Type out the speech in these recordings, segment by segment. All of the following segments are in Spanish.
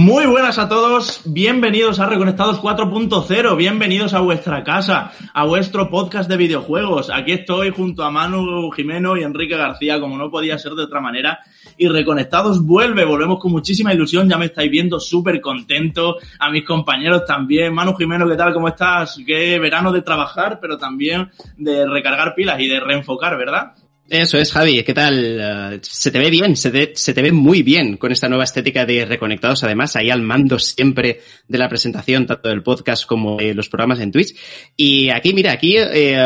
Muy buenas a todos, bienvenidos a Reconectados 4.0, bienvenidos a vuestra casa, a vuestro podcast de videojuegos. Aquí estoy junto a Manu Jimeno y Enrique García, como no podía ser de otra manera. Y Reconectados vuelve, volvemos con muchísima ilusión, ya me estáis viendo súper contento, a mis compañeros también. Manu Jimeno, ¿qué tal? ¿Cómo estás? Qué verano de trabajar, pero también de recargar pilas y de reenfocar, ¿verdad? Eso es, Javi. ¿Qué tal? Uh, se te ve bien, se te, se te ve muy bien con esta nueva estética de Reconectados. Además, ahí al mando siempre de la presentación, tanto del podcast como de los programas en Twitch. Y aquí, mira, aquí eh,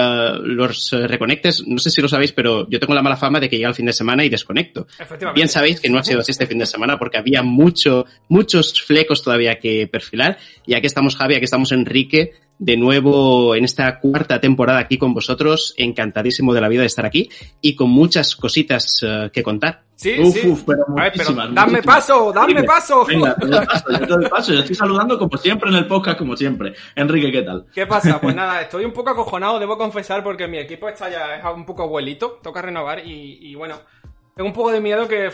los reconectes, no sé si lo sabéis, pero yo tengo la mala fama de que llega el fin de semana y desconecto. Bien sabéis que no ha sido así este fin de semana porque había mucho, muchos flecos todavía que perfilar. Y aquí estamos, Javi, aquí estamos Enrique, de nuevo en esta cuarta temporada aquí con vosotros. Encantadísimo de la vida de estar aquí y con muchas cositas uh, que contar. Sí, uf, sí. Uf, pero, ver, pero dame paso, dame paso. Venga, te doy paso, yo te doy paso. Yo estoy saludando como siempre en el podcast, como siempre. Enrique, ¿qué tal? ¿Qué pasa? Pues nada, estoy un poco acojonado, debo confesar, porque mi equipo está ya es un poco abuelito, toca renovar y, y bueno, tengo un poco de miedo que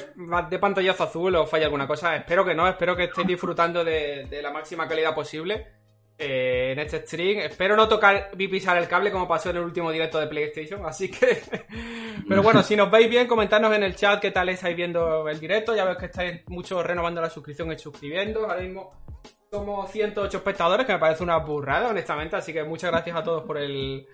de pantallazo azul o falle alguna cosa. Espero que no, espero que estéis disfrutando de, de la máxima calidad posible eh, en este stream. Espero no tocar pisar el cable como pasó en el último directo de PlayStation, así que... Pero bueno, si nos veis bien, comentadnos en el chat qué tal estáis viendo el directo. Ya veis que estáis muchos renovando la suscripción y suscribiendo. Ahora mismo somos 108 espectadores, que me parece una burrada, honestamente. Así que muchas gracias a todos por el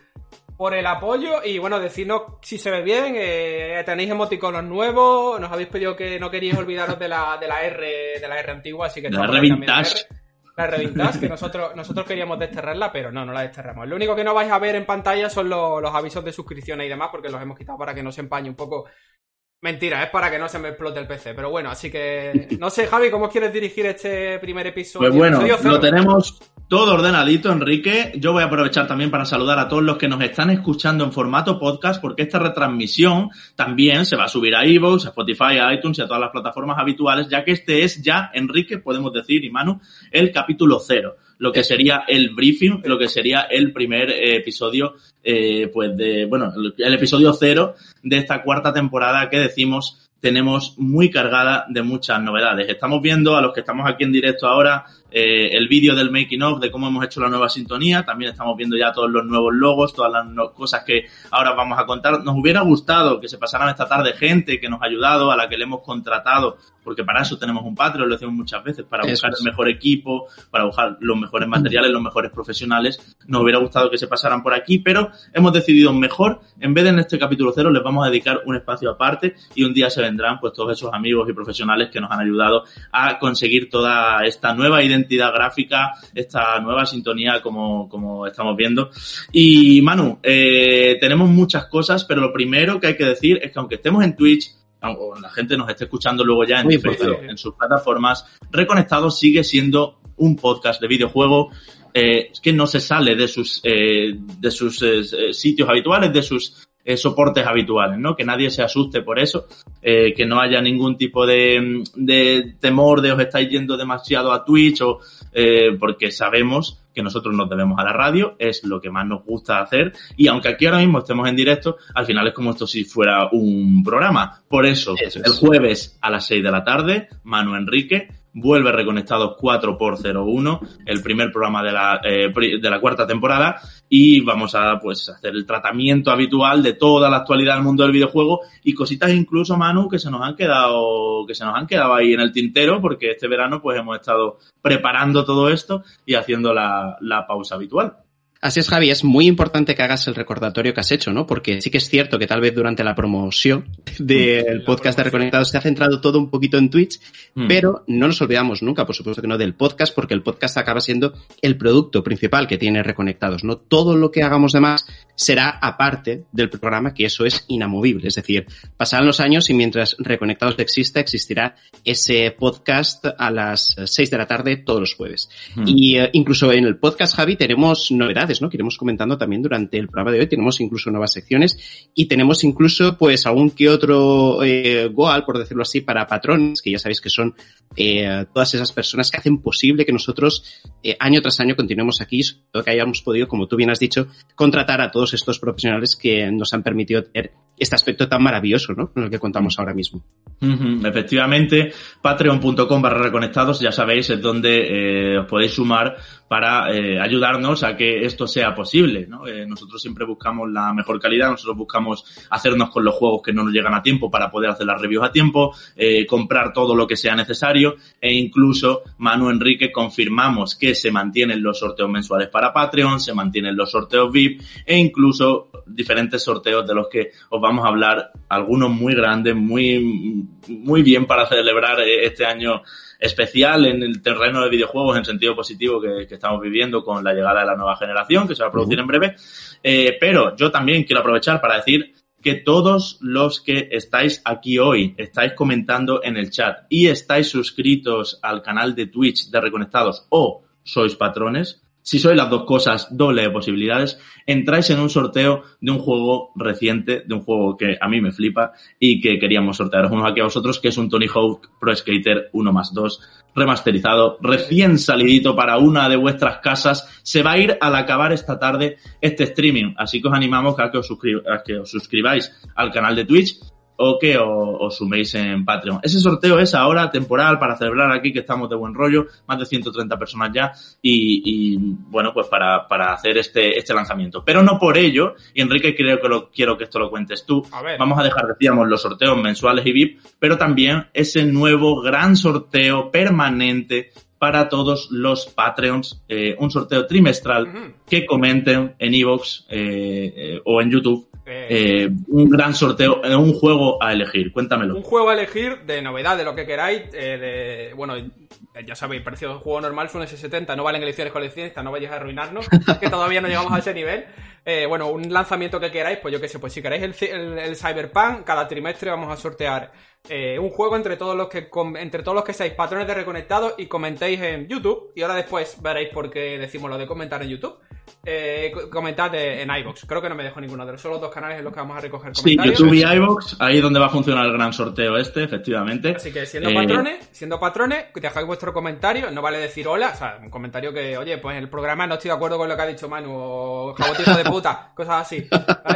por el apoyo y bueno, decirnos si se ve bien, eh, tenéis emoticonos nuevos, nos habéis pedido que no queríais olvidaros de la, de la R de la R antigua, así que la R vintage. La revintas, que nosotros, nosotros queríamos desterrarla, pero no, no la desterramos. Lo único que no vais a ver en pantalla son los, los avisos de suscripción y demás, porque los hemos quitado para que no se empañe un poco Mentira, es para que no se me explote el PC. Pero bueno, así que. No sé, Javi, ¿cómo quieres dirigir este primer episodio? Pues bueno, lo tenemos todo ordenadito, Enrique. Yo voy a aprovechar también para saludar a todos los que nos están escuchando en formato podcast, porque esta retransmisión también se va a subir a Evox, a Spotify, a iTunes y a todas las plataformas habituales, ya que este es ya, Enrique, podemos decir, y Manu, el capítulo cero lo que sería el briefing, lo que sería el primer eh, episodio, eh, pues de, bueno, el episodio cero de esta cuarta temporada que decimos tenemos muy cargada de muchas novedades. Estamos viendo a los que estamos aquí en directo ahora eh, el vídeo del making of de cómo hemos hecho la nueva sintonía. También estamos viendo ya todos los nuevos logos, todas las no cosas que ahora vamos a contar. Nos hubiera gustado que se pasaran esta tarde gente que nos ha ayudado, a la que le hemos contratado, porque para eso tenemos un Patreon, lo decimos muchas veces, para buscar el mejor equipo, para buscar los mejores materiales, los mejores profesionales. Nos hubiera gustado que se pasaran por aquí, pero hemos decidido mejor, en vez de en este capítulo cero, les vamos a dedicar un espacio aparte y un día se vendrán pues todos esos amigos y profesionales que nos han ayudado a conseguir toda esta nueva identidad gráfica, esta nueva sintonía como, como estamos viendo. Y Manu, eh, tenemos muchas cosas, pero lo primero que hay que decir es que aunque estemos en Twitch, o la gente nos esté escuchando luego ya en, Facebook, en sus plataformas, Reconectado sigue siendo un podcast de videojuego eh, que no se sale de sus, eh, de sus eh, sitios habituales, de sus eh, soportes habituales, ¿no? Que nadie se asuste por eso, eh, que no haya ningún tipo de, de, temor de os estáis yendo demasiado a Twitch o eh, porque sabemos que nosotros nos debemos a la radio, es lo que más nos gusta hacer y aunque aquí ahora mismo estemos en directo, al final es como esto si fuera un programa. Por eso, eso el jueves a las 6 de la tarde, Manu Enrique vuelve Reconectados 4x01, el primer programa de la, eh, de la cuarta temporada, y vamos a pues hacer el tratamiento habitual de toda la actualidad del mundo del videojuego y cositas incluso, Manu, que se nos han quedado, que se nos han quedado ahí en el tintero, porque este verano pues hemos estado preparando todo esto y haciendo la, la pausa habitual. Así es, Javi, es muy importante que hagas el recordatorio que has hecho, ¿no? Porque sí que es cierto que tal vez durante la promoción del podcast de Reconectados se ha centrado todo un poquito en Twitch, mm. pero no nos olvidamos nunca, por supuesto que no, del podcast, porque el podcast acaba siendo el producto principal que tiene Reconectados, ¿no? Todo lo que hagamos de más será aparte del programa, que eso es inamovible. Es decir, pasarán los años y mientras Reconectados exista, existirá ese podcast a las 6 de la tarde todos los jueves. Mm. Y uh, incluso en el podcast, Javi, tenemos novedades ¿no? Que iremos comentando también durante el programa de hoy. Tenemos incluso nuevas secciones y tenemos incluso, pues, algún que otro eh, Goal, por decirlo así, para patrones, que ya sabéis que son eh, todas esas personas que hacen posible que nosotros eh, año tras año continuemos aquí, que hayamos podido, como tú bien has dicho, contratar a todos todos estos profesionales que nos han permitido tener este aspecto tan maravilloso, ¿no? Con el que contamos ahora mismo. Efectivamente, patreon.com barra reconectados, ya sabéis, es donde eh, os podéis sumar para eh, ayudarnos a que esto sea posible. ¿no? Eh, nosotros siempre buscamos la mejor calidad, nosotros buscamos hacernos con los juegos que no nos llegan a tiempo para poder hacer las reviews a tiempo, eh, comprar todo lo que sea necesario e incluso Manu Enrique confirmamos que se mantienen los sorteos mensuales para Patreon, se mantienen los sorteos VIP e incluso diferentes sorteos de los que os vamos a hablar, algunos muy grandes, muy, muy bien para celebrar este año especial en el terreno de videojuegos en sentido positivo que, estamos viviendo con la llegada de la nueva generación que se va a producir en breve. Eh, pero yo también quiero aprovechar para decir que todos los que estáis aquí hoy, estáis comentando en el chat y estáis suscritos al canal de Twitch de Reconectados o sois patrones, si sois las dos cosas, doble de posibilidades, entráis en un sorteo de un juego reciente, de un juego que a mí me flipa y que queríamos sortearos uno aquí a vosotros, que es un Tony Hawk Pro Skater 1 más 2 remasterizado, recién salidito para una de vuestras casas. Se va a ir al acabar esta tarde este streaming, así que os animamos a que os, a que os suscribáis al canal de Twitch o que os, suméis en Patreon. Ese sorteo es ahora temporal para celebrar aquí que estamos de buen rollo, más de 130 personas ya y, bueno, pues para, para hacer este, este lanzamiento. Pero no por ello, y Enrique creo que lo, quiero que esto lo cuentes tú, vamos a dejar, decíamos, los sorteos mensuales y VIP, pero también ese nuevo gran sorteo permanente para todos los Patreons, eh, un sorteo trimestral que comenten en Evox eh, eh, o en YouTube eh, un gran sorteo, un juego a elegir. Cuéntamelo. Un juego a elegir de novedad, de lo que queráis. Eh, de, bueno, ya sabéis, precio de juego normal son S70, no valen elecciones coleccionistas, no vayáis a arruinarnos, que todavía no llegamos a ese nivel. Eh, bueno, un lanzamiento que queráis, pues yo qué sé, pues si queréis el, el, Cyberpunk, cada trimestre vamos a sortear un juego entre todos los que entre todos los que seáis patrones de reconectados y comentéis en YouTube. Y ahora después veréis por qué decimos lo de comentar en YouTube eh, comentad en iBox. Creo que no me dejo ninguno de los. Solo dos canales en los que vamos a recoger comentarios. Sí, YouTube y iBox, ahí es donde va a funcionar el gran sorteo este, efectivamente. Así que siendo patrones, siendo patrones, dejáis vuestro comentario. No vale decir hola, o sea, un comentario que, oye, pues en el programa no estoy de acuerdo con lo que ha dicho Manu, o jabotizo de puta, cosas así.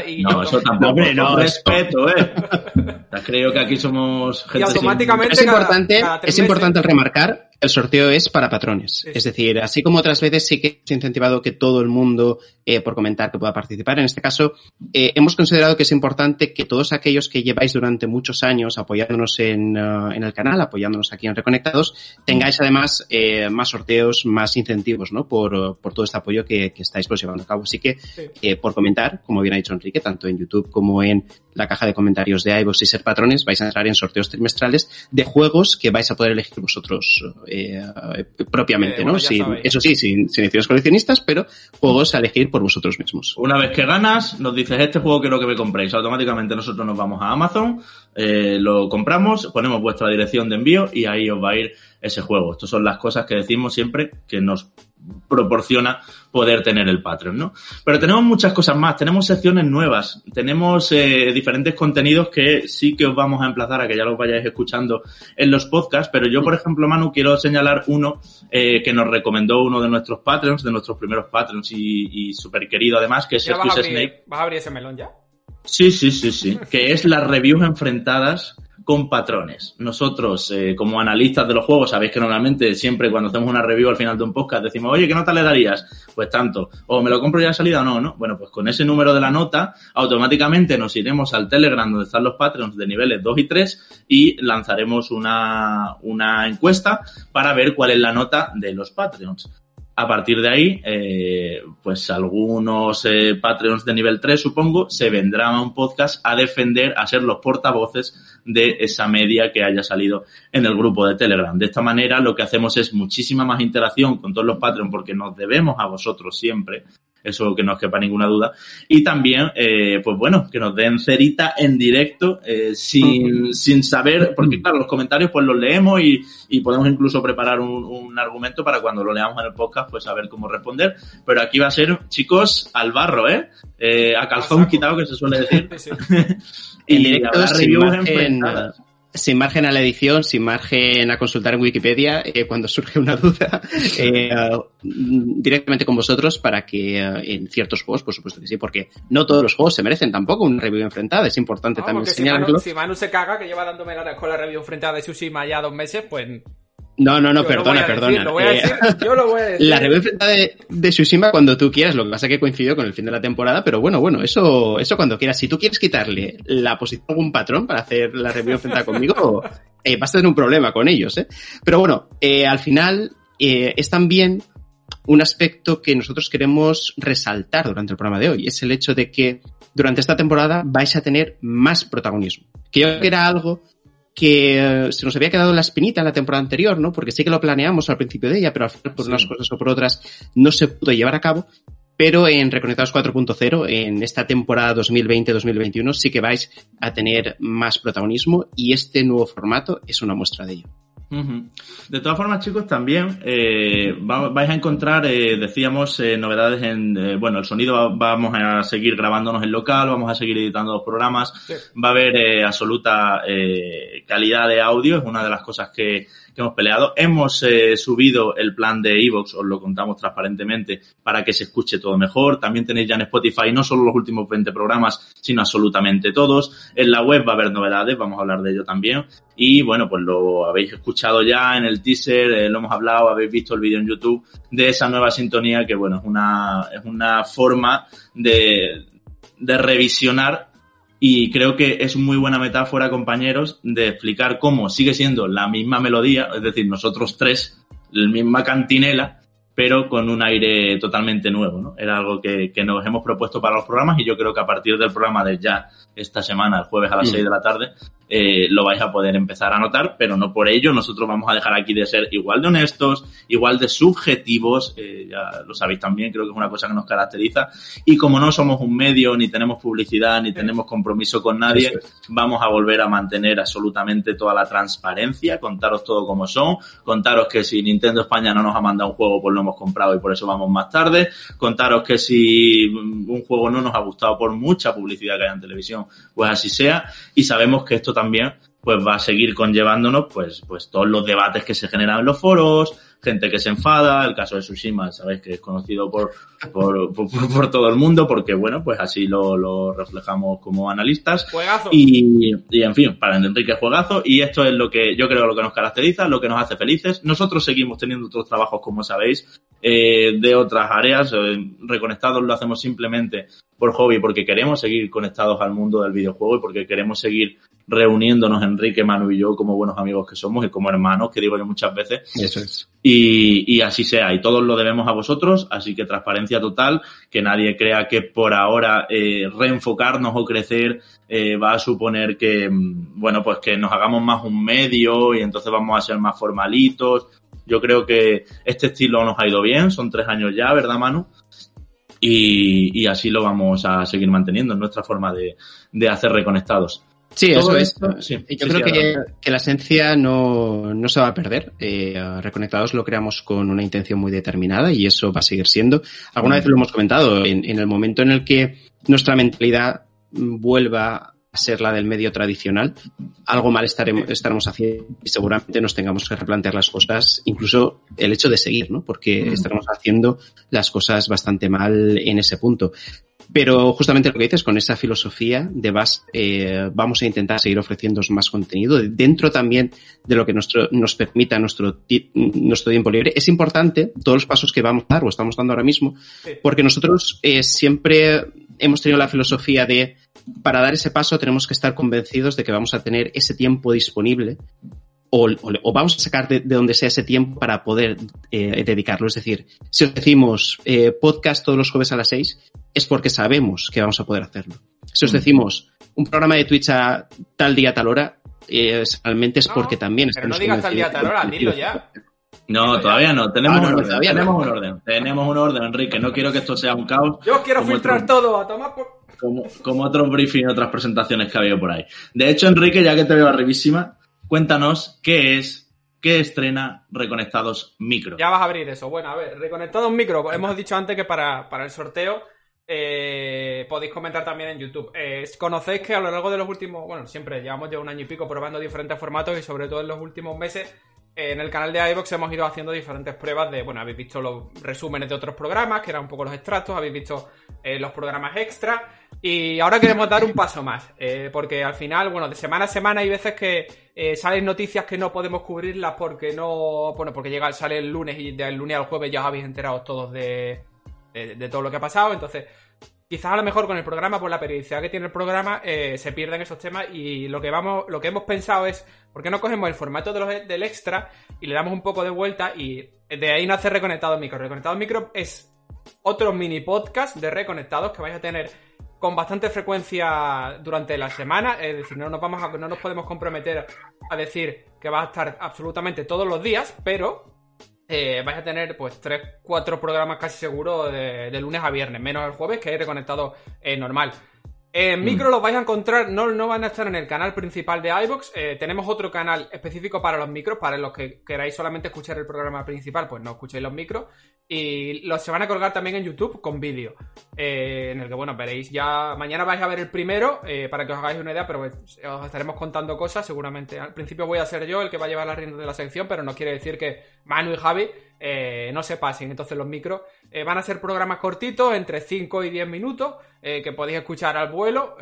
Y no, eso tampoco. Hombre, no, respeto, eh. Creo que aquí somos gente. Y automáticamente. Es importante, es importante remarcar el sorteo es para patrones. Es decir, así como otras veces sí que hemos incentivado que todo el mundo, eh, por comentar, que pueda participar. En este caso, eh, hemos considerado que es importante que todos aquellos que lleváis durante muchos años apoyándonos en, uh, en el canal, apoyándonos aquí en Reconectados, tengáis además eh, más sorteos, más incentivos, ¿no? Por, por todo este apoyo que, que estáis pues, llevando a cabo. Así que, eh, por comentar, como bien ha dicho Enrique, tanto en YouTube como en la caja de comentarios de iVoox y ser patrones, vais a entrar en sorteos trimestrales de juegos que vais a poder elegir vosotros eh, propiamente, eh, ¿no? eso sí, sin, sin coleccionistas, pero juegos a elegir por vosotros mismos. Una vez que ganas, nos dices, este juego quiero que me compréis. Automáticamente nosotros nos vamos a Amazon, lo compramos, ponemos vuestra dirección de envío y ahí os va a ir ese juego. Estas son las cosas que decimos siempre que nos proporciona poder tener el Patreon, ¿no? Pero tenemos muchas cosas más, tenemos secciones nuevas, tenemos eh, diferentes contenidos que sí que os vamos a emplazar a que ya los vayáis escuchando en los podcasts, pero yo, por ejemplo, Manu, quiero señalar uno eh, que nos recomendó uno de nuestros Patreons, de nuestros primeros Patreons y, y súper querido además, que es Snake. ¿Vas a abrir ese melón ya? Sí, sí, sí, sí, que es las reviews enfrentadas con patrones. Nosotros, eh, como analistas de los juegos, sabéis que normalmente siempre cuando hacemos una review al final de un podcast decimos, oye, ¿qué nota le darías? Pues tanto. O me lo compro ya de salida o no, ¿no? Bueno, pues con ese número de la nota, automáticamente nos iremos al Telegram donde están los patrons de niveles 2 y 3 y lanzaremos una, una encuesta para ver cuál es la nota de los Patreons. A partir de ahí, eh, pues algunos eh, Patreons de nivel 3, supongo, se vendrán a un podcast a defender, a ser los portavoces de esa media que haya salido en el grupo de Telegram. De esta manera, lo que hacemos es muchísima más interacción con todos los Patreons porque nos debemos a vosotros siempre eso que no os quepa ninguna duda. Y también, eh, pues bueno, que nos den cerita en directo, eh, sin, sin saber, porque claro, los comentarios pues los leemos y, y podemos incluso preparar un, un, argumento para cuando lo leamos en el podcast, pues saber cómo responder. Pero aquí va a ser, chicos, al barro, ¿eh? eh a calzón quitado, que se suele decir. y directo, sin sin margen a la edición, sin margen a consultar en Wikipedia eh, cuando surge una duda eh, directamente con vosotros para que eh, en ciertos juegos, por supuesto que sí, porque no todos los juegos se merecen tampoco una review enfrentada. Es importante también señalarlo. Si Manu, se caga, que lleva dándome la, con la review enfrentada de Tsushima ya dos meses, pues no, no, no, perdona, perdona. yo lo voy a decir. La review enfrentada de, de, Tsushima cuando tú quieras, lo que pasa es que coincidió con el fin de la temporada, pero bueno, bueno, eso, eso cuando quieras. Si tú quieres quitarle la posición a algún patrón para hacer la review enfrentada conmigo, eh, vas a tener un problema con ellos, ¿eh? Pero bueno, eh, al final eh, es también un aspecto que nosotros queremos resaltar durante el programa de hoy. Es el hecho de que durante esta temporada vais a tener más protagonismo. Que yo creo que era algo que se nos había quedado la espinita en la temporada anterior, ¿no? Porque sí que lo planeamos al principio de ella, pero al final por unas cosas o por otras no se pudo llevar a cabo. Pero en Reconectados 4.0, en esta temporada 2020-2021, sí que vais a tener más protagonismo y este nuevo formato es una muestra de ello. De todas formas, chicos, también eh, vais a encontrar, eh, decíamos, eh, novedades en, bueno, el sonido vamos a seguir grabándonos en local, vamos a seguir editando los programas, va a haber absoluta calidad de audio, es una de las cosas que, hemos peleado. Hemos eh, subido el plan de Evox, os lo contamos transparentemente, para que se escuche todo mejor. También tenéis ya en Spotify no solo los últimos 20 programas, sino absolutamente todos. En la web va a haber novedades, vamos a hablar de ello también. Y bueno, pues lo habéis escuchado ya en el teaser, eh, lo hemos hablado, habéis visto el vídeo en YouTube de esa nueva sintonía que bueno, es una, es una forma de, de revisionar y creo que es muy buena metáfora, compañeros, de explicar cómo sigue siendo la misma melodía, es decir, nosotros tres, la misma cantinela, pero con un aire totalmente nuevo, ¿no? Era algo que, que, nos hemos propuesto para los programas y yo creo que a partir del programa de ya esta semana, el jueves a las 6 mm. de la tarde, eh, lo vais a poder empezar a notar, pero no por ello nosotros vamos a dejar aquí de ser igual de honestos, igual de subjetivos, eh, ya lo sabéis también, creo que es una cosa que nos caracteriza, y como no somos un medio, ni tenemos publicidad, ni tenemos compromiso con nadie, vamos a volver a mantener absolutamente toda la transparencia, contaros todo como son, contaros que si Nintendo España no nos ha mandado un juego, pues lo hemos comprado y por eso vamos más tarde, contaros que si un juego no nos ha gustado por mucha publicidad que haya en televisión, pues así sea, y sabemos que esto también pues va a seguir conllevándonos pues, pues todos los debates que se generan en los foros, gente que se enfada, el caso de Tsushima, sabéis que es conocido por, por, por, todo el mundo, porque bueno, pues así lo, lo reflejamos como analistas. Juegazo. Y, y en fin, para Enrique juegazo, y esto es lo que yo creo lo que nos caracteriza, lo que nos hace felices. Nosotros seguimos teniendo otros trabajos, como sabéis, eh, de otras áreas, eh, reconectados lo hacemos simplemente por hobby, porque queremos seguir conectados al mundo del videojuego y porque queremos seguir reuniéndonos Enrique, Manu y yo como buenos amigos que somos y como hermanos, que digo yo muchas veces. Eso es. Y, y así sea, y todos lo debemos a vosotros, así que transparencia total, que nadie crea que por ahora eh, reenfocarnos o crecer eh, va a suponer que, mm, bueno, pues que nos hagamos más un medio y entonces vamos a ser más formalitos. Yo creo que este estilo nos ha ido bien, son tres años ya, ¿verdad, Manu? Y, y así lo vamos a seguir manteniendo en nuestra forma de, de hacer reconectados. Sí, eso es. Yo creo que, que, la esencia no, no, se va a perder. Eh, Reconectados lo creamos con una intención muy determinada y eso va a seguir siendo. Alguna vez lo hemos comentado, en, en el momento en el que nuestra mentalidad vuelva a ser la del medio tradicional, algo mal estaremos, estaremos haciendo y seguramente nos tengamos que replantear las cosas, incluso el hecho de seguir, ¿no? Porque estaremos haciendo las cosas bastante mal en ese punto. Pero justamente lo que dices, con esa filosofía de vas, eh, vamos a intentar seguir ofreciendo más contenido dentro también de lo que nuestro, nos permita nuestro, nuestro tiempo libre. Es importante todos los pasos que vamos a dar o estamos dando ahora mismo, porque nosotros eh, siempre hemos tenido la filosofía de para dar ese paso tenemos que estar convencidos de que vamos a tener ese tiempo disponible o, o, vamos a sacar de, de, donde sea ese tiempo para poder eh, dedicarlo. Es decir, si os decimos eh, podcast todos los jueves a las 6, es porque sabemos que vamos a poder hacerlo. Si os decimos un programa de Twitch a tal día, tal hora, eh, realmente es porque también pero no digas tal día, tal hora, dilo ya. No, todavía no. Tenemos, ah, no, un, orden. tenemos un orden. Tenemos un orden, Enrique. No quiero que esto sea un caos. Yo quiero filtrar otro, todo, a tomar por... Como, como otros briefing y otras presentaciones que ha habido por ahí. De hecho, Enrique, ya que te veo arribísima, Cuéntanos qué es, qué estrena Reconectados Micro. Ya vas a abrir eso. Bueno, a ver, Reconectados Micro. Hemos dicho antes que para, para el sorteo eh, podéis comentar también en YouTube. Eh, conocéis que a lo largo de los últimos, bueno, siempre llevamos ya un año y pico probando diferentes formatos y sobre todo en los últimos meses en el canal de iVox hemos ido haciendo diferentes pruebas de, bueno, habéis visto los resúmenes de otros programas, que eran un poco los extractos, habéis visto eh, los programas extra, y ahora queremos dar un paso más, eh, porque al final, bueno, de semana a semana hay veces que eh, salen noticias que no podemos cubrirlas porque no, bueno, porque llega, sale el lunes y del lunes al jueves ya os habéis enterado todos de, de todo lo que ha pasado, entonces quizás a lo mejor con el programa, por la periodicidad que tiene el programa, eh, se pierden esos temas y lo que vamos, lo que hemos pensado es, ¿por qué no cogemos el formato del extra y le damos un poco de vuelta y de ahí nace Reconectado Micro? Reconectado Micro es otro mini podcast de Reconectados que vais a tener con bastante frecuencia durante la semana, es decir, no nos vamos a, no nos podemos comprometer a decir que va a estar absolutamente todos los días, pero eh, vais a tener pues 3, 4 programas casi seguro de, lunes a viernes, menos el jueves que hay reconectado eh, normal. En mm. micro los vais a encontrar, no, no van a estar en el canal principal de iVox. Eh, tenemos otro canal específico para los micros, para los que queráis solamente escuchar el programa principal, pues no escuchéis los micros. Y los se van a colgar también en YouTube con vídeo. Eh, en el que, bueno, veréis ya. Mañana vais a ver el primero, eh, para que os hagáis una idea, pero os estaremos contando cosas. Seguramente al principio voy a ser yo el que va a llevar la rienda de la sección, pero no quiere decir que Manu y Javi no se pasen. Entonces los micros van a ser programas cortitos, entre 5 y 10 minutos, que podéis escuchar al vuelo,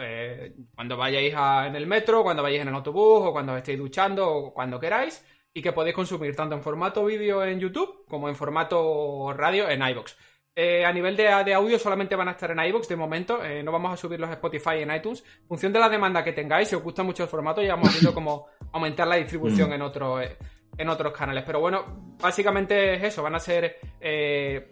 cuando vayáis en el metro, cuando vayáis en el autobús, o cuando estéis duchando, o cuando queráis y que podéis consumir tanto en formato vídeo en YouTube como en formato radio en iBox. Eh, a nivel de, audio solamente van a estar en iBox de momento, eh, no vamos a subir los Spotify en iTunes. En función de la demanda que tengáis, si os gusta mucho el formato, ya hemos visto cómo aumentar la distribución mm. en, otro, eh, en otros canales. Pero bueno, básicamente es eso, van a ser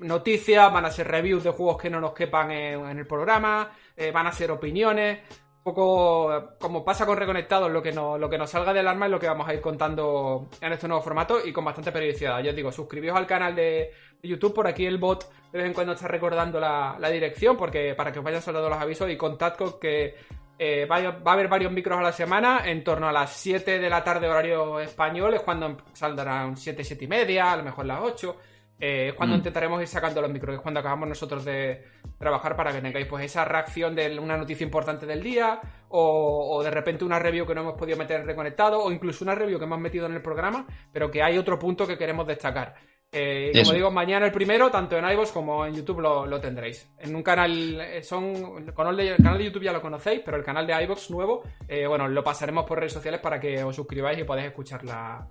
noticias, van a ser reviews de juegos que no nos quepan en el programa, van a ser opiniones poco como pasa con Reconectados, lo que, no, lo que nos salga del arma es lo que vamos a ir contando en este nuevo formato y con bastante periodicidad. Yo os digo, suscribíos al canal de, YouTube, por aquí el bot de vez en cuando está recordando la, dirección porque para que os vayan saliendo los avisos y contad con que eh, va, a haber varios micros a la semana, en torno a las 7 de la tarde horario español, es cuando saldrán 7, 7 y media, a lo mejor las 8. Eh, es cuando mm. intentaremos ir sacando los micros, es cuando acabamos nosotros de trabajar para que tengáis pues esa reacción de una noticia importante del día, o, de repente una review que no hemos podido meter reconectado, o incluso una review que hemos metido en el programa, pero que hay otro punto que queremos destacar. Eh, como digo, mañana el primero, tanto en iVoox como en YouTube lo, tendréis. En un canal, eh, son, el canal de YouTube ya lo conocéis, pero el canal de iVoox nuevo, bueno, lo pasaremos por redes sociales para que os suscribáis y podáis escuchar la,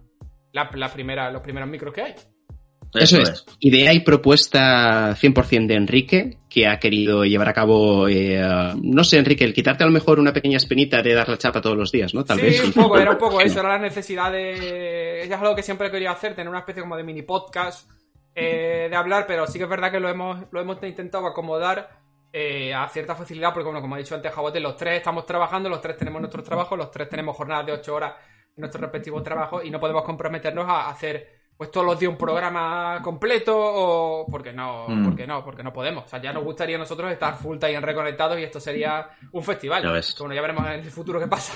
la primera, los primeros micros que hay. Eso, es. Idea y propuesta 100% de Enrique, que ha querido llevar a cabo, eh, no sé, Enrique, el quitarte a lo mejor una pequeña espinita de dar la chapa todos los días, ¿no? Tal sí, un poco, era un poco eso, era la necesidad de... Es algo que siempre he querido hacer, tener una especie como de mini podcast eh, de hablar, pero sí que es verdad que lo hemos, lo hemos intentado acomodar eh, a cierta facilidad, porque bueno, como ha dicho antes Jabote, los tres estamos trabajando, los tres tenemos nuestro trabajo, los tres tenemos jornadas de ocho horas en nuestro respectivo trabajo y no podemos comprometernos a hacer pues todos los días un programa completo o porque no, mm. porque no, porque no podemos. O sea, ya nos gustaría a nosotros estar full time reconectados y esto sería un festival. Ya Bueno, ya veremos en el futuro qué pasa.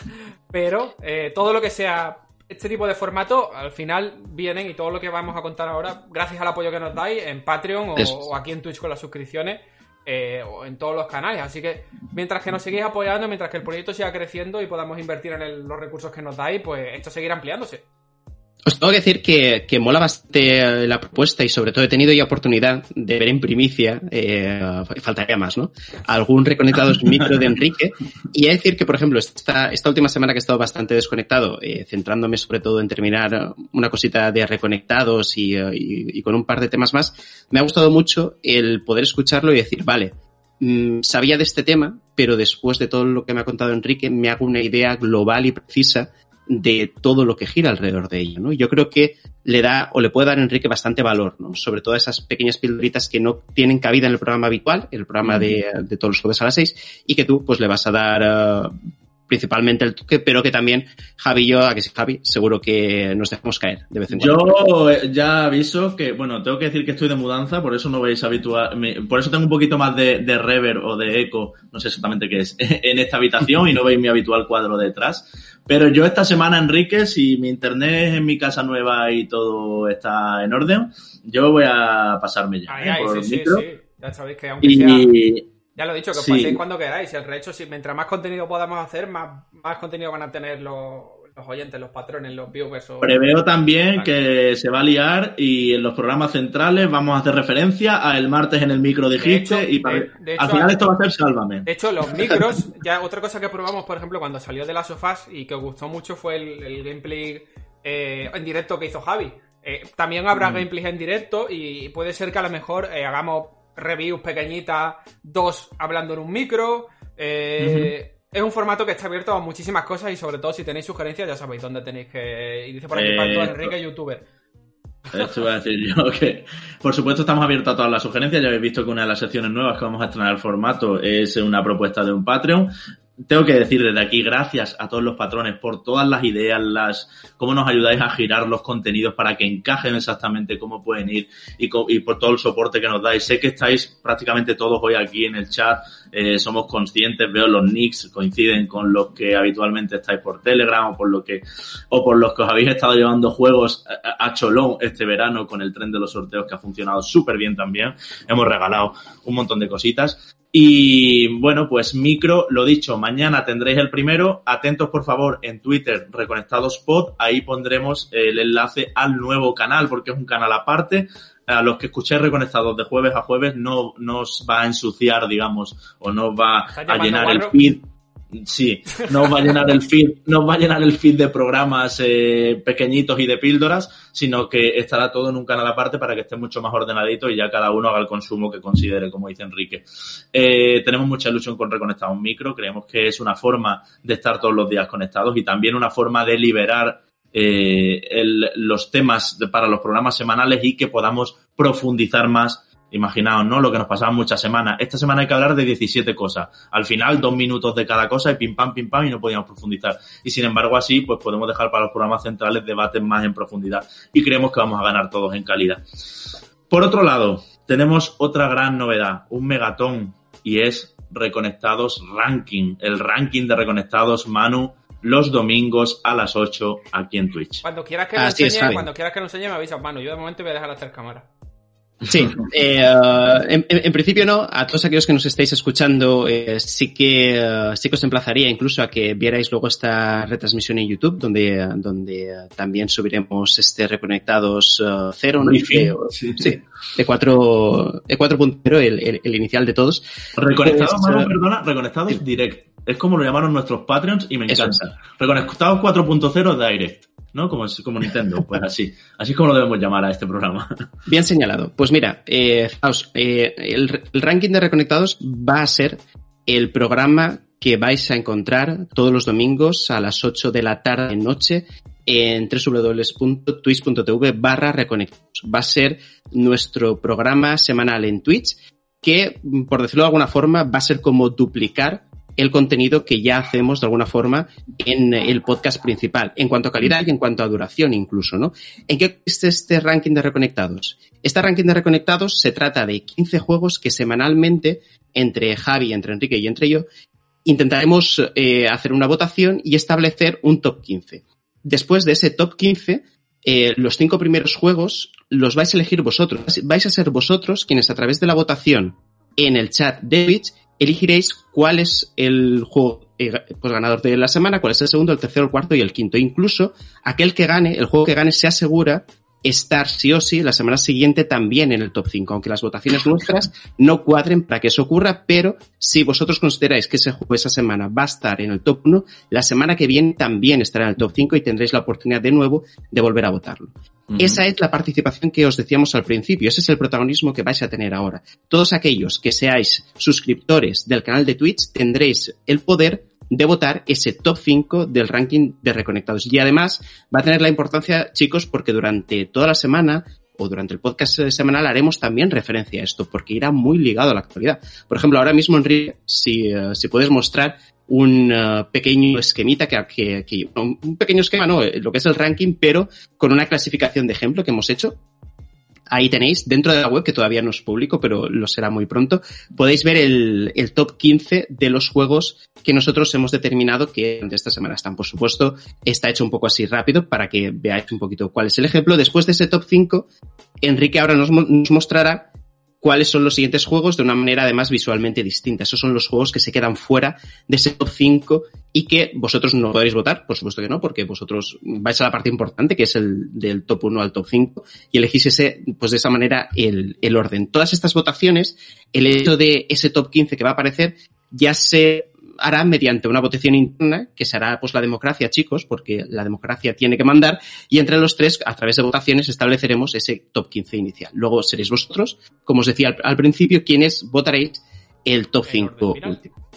Pero eh, todo lo que sea este tipo de formato, al final vienen y todo lo que vamos a contar ahora, gracias al apoyo que nos dais en Patreon o, aquí en Twitch con las suscripciones. Eh, o en todos los canales. Así que mientras que nos seguís apoyando, mientras que el proyecto siga creciendo y podamos invertir en los recursos que nos dais, pues esto seguirá ampliándose. Os tengo que decir que, que, mola bastante la propuesta y sobre todo he tenido ya oportunidad de ver en primicia, eh, faltaría más, ¿no? Algún reconectado micro de Enrique. Y he decir que, por ejemplo, esta, esta última semana que he estado bastante desconectado, eh, centrándome sobre todo en terminar una cosita de reconectados y, y, y, con un par de temas más, me ha gustado mucho el poder escucharlo y decir, vale, mm, sabía de este tema, pero después de todo lo que me ha contado Enrique, me hago una idea global y precisa de todo lo que gira alrededor de ello, ¿no? Yo creo que le da o le puede dar a Enrique bastante valor, ¿no? Sobre todo esas pequeñas pildoritas que no tienen cabida en el programa habitual, el programa de, de todos los jueves a las seis, y que tú pues le vas a dar uh, principalmente el toque, pero que también Javi y yo, a que sí, Javi, seguro que nos dejamos caer de vez en cuando. Yo eh, ya aviso que, bueno, tengo que decir que estoy de mudanza, por eso no veis habitual, por eso tengo un poquito más de, de reverb o de eco, no sé exactamente qué es, en esta habitación y no veis mi habitual cuadro detrás. Pero yo esta semana, Enrique, si mi internet en mi casa nueva y todo está en orden, yo voy a pasarme ya. ¿eh? por sí, micro. Sí, Ya sabéis que aunque y, Ya lo he dicho, que os paséis cuando queráis. El resto, si mientras más contenido podamos hacer, más, más contenido van a tener los, los oyentes, los patrones, los viewers. Preveo también que se va a liar y en los programas centrales vamos a hacer referencia a el martes en el micro dijiste y al final esto va a ser sálvame. De hecho, los micros, ya otra cosa que probamos, por ejemplo, cuando salió de las sofás y que os gustó mucho fue el, gameplay eh, en directo que hizo Javi. Eh, también habrá mm. gameplays en directo y puede ser que a lo mejor eh, hagamos reviews pequeñitas, dos hablando en un micro. Eh, es un formato que está abierto a muchísimas cosas y sobre todo si tenéis sugerencias ya sabéis dónde tenéis que... Y dice por aquí eh, Enrique, youtuber. Esto voy a decir yo que, por supuesto, estamos abiertos a todas las sugerencias. Ya habéis visto que una de las secciones nuevas que vamos a estrenar el formato es una propuesta de un Patreon tengo que decir desde aquí gracias a todos los patrones por todas las ideas, las cómo nos ayudáis a girar los contenidos para que encajen exactamente cómo pueden ir y, por todo el soporte que nos dais. Sé que estáis prácticamente todos hoy aquí en el chat, eh, somos conscientes, veo los nicks coinciden con los que habitualmente estáis por Telegram o por lo que o por los que os habéis estado llevando juegos a, a Cholón este verano con el tren de los sorteos que ha funcionado súper bien también. Hemos regalado un montón de cositas. Y bueno, pues micro, lo dicho, mañana tendréis el primero. Atentos por favor en Twitter, Reconectados Pod, ahí pondremos el enlace al nuevo canal, porque es un canal aparte. A los que escuchéis Reconectados de jueves a jueves no, no os va a ensuciar, digamos, o no va a llenar el feed Sí, no va a llenar el feed, no va a llenar el feed de programas eh, pequeñitos y de píldoras, sino que estará todo en un canal aparte para que esté mucho más ordenadito y ya cada uno haga el consumo que considere, como dice Enrique. Eh, tenemos mucha ilusión con Reconectar un Micro, creemos que es una forma de estar todos los días conectados y también una forma de liberar eh, los temas para los programas semanales y que podamos profundizar más Imaginaos, ¿no? Lo que nos pasaba muchas semanas. Esta semana hay que hablar de 17 cosas. Al final, dos minutos de cada cosa y pim pam, pim pam y no podíamos profundizar. Y sin embargo, así, pues podemos dejar para los programas centrales debates más en profundidad. Y creemos que vamos a ganar todos en calidad. Por otro lado, tenemos otra gran novedad, un megatón, y es Reconectados Ranking. El ranking de Reconectados Manu los domingos a las 8 aquí en Twitch. Cuando quieras que lo enseñe, cuando quieras que lo enseñe me avisas, Manu. Yo de momento voy a dejar hacer cámara. Sí, eh, en, principio no. A todos aquellos que nos estáis escuchando, eh, sí que eh, sí que os emplazaría incluso a que vierais luego esta retransmisión en YouTube, donde donde también subiremos este Reconectados cero, ¿no? sí, sí, de 4 de 4.0, el, el, inicial de todos. Reconectados, pues, perdona, Reconectados Direct. Es como lo llamaron nuestros Patreons y me encanta. Reconectados 4.0 Direct. ¿No? Como, como Nintendo, pues así. Así es como lo debemos llamar a este programa. Bien señalado. Pues mira, eh, eh, el, ranking de reconectados va a ser el programa que vais a encontrar todos los domingos a las 8 de la tarde noche en www.twitch.tv barra reconectados. Va a ser nuestro programa semanal en Twitch que, por decirlo de alguna forma, va a ser como duplicar el contenido que ya hacemos de alguna forma en el podcast principal, en cuanto a calidad y en cuanto a duración incluso, ¿no? ¿En qué consiste este ranking de reconectados? Este ranking de reconectados se trata de 15 juegos que semanalmente, entre Javi, entre Enrique y entre yo, intentaremos eh, hacer una votación y establecer un top 15. Después de ese top 15, eh, los cinco primeros juegos los vais a elegir vosotros. Vais a ser vosotros quienes a través de la votación en el chat de Twitch elegiréis cuál es el juego eh, pues, ganador de la semana, cuál es el segundo, el tercero, el cuarto y el quinto. Incluso aquel que gane, el juego que gane, se asegura estar sí o sí la semana siguiente también en el top 5, aunque las votaciones nuestras no cuadren para que eso ocurra, pero si vosotros consideráis que ese juego esa semana va a estar en el top 1, la semana que viene también estará en el top 5 y tendréis la oportunidad de nuevo de volver a votarlo. Esa es la participación que os decíamos al principio, ese es el protagonismo que vais a tener ahora. Todos aquellos que seáis suscriptores del canal de Twitch tendréis el poder de votar ese top 5 del ranking de reconectados. Y además va a tener la importancia, chicos, porque durante toda la semana o durante el podcast semanal haremos también referencia a esto, porque irá muy ligado a la actualidad. Por ejemplo, ahora mismo, Enrique, si, eh, si puedes mostrar un eh, pequeño esquemita que, que, un pequeño esquema, no, lo que es el ranking, pero con una clasificación de ejemplo que hemos hecho. Ahí tenéis, dentro de la web, que todavía no es público, pero lo será muy pronto, podéis ver el, el top 15 de los juegos que nosotros hemos determinado que de esta semana están. Por supuesto, está hecho un poco así rápido para que veáis un poquito cuál es el ejemplo. Después de ese top 5, Enrique ahora nos, nos mostrará cuáles son los siguientes juegos de una manera además visualmente distinta. Esos son los juegos que se quedan fuera de ese top 5 y que vosotros no podréis votar, por supuesto que no, porque vosotros vais a la parte importante que es el del top 1 al top 5 y elegís ese, pues de esa manera el, el orden. Todas estas votaciones, el hecho de ese top 15 que va a aparecer ya se hará mediante una votación interna, que será pues la democracia, chicos, porque la democracia tiene que mandar, y entre los tres, a través de votaciones, estableceremos ese top 15 inicial. Luego seréis vosotros, como os decía al, principio, quienes votaréis el top 5 último.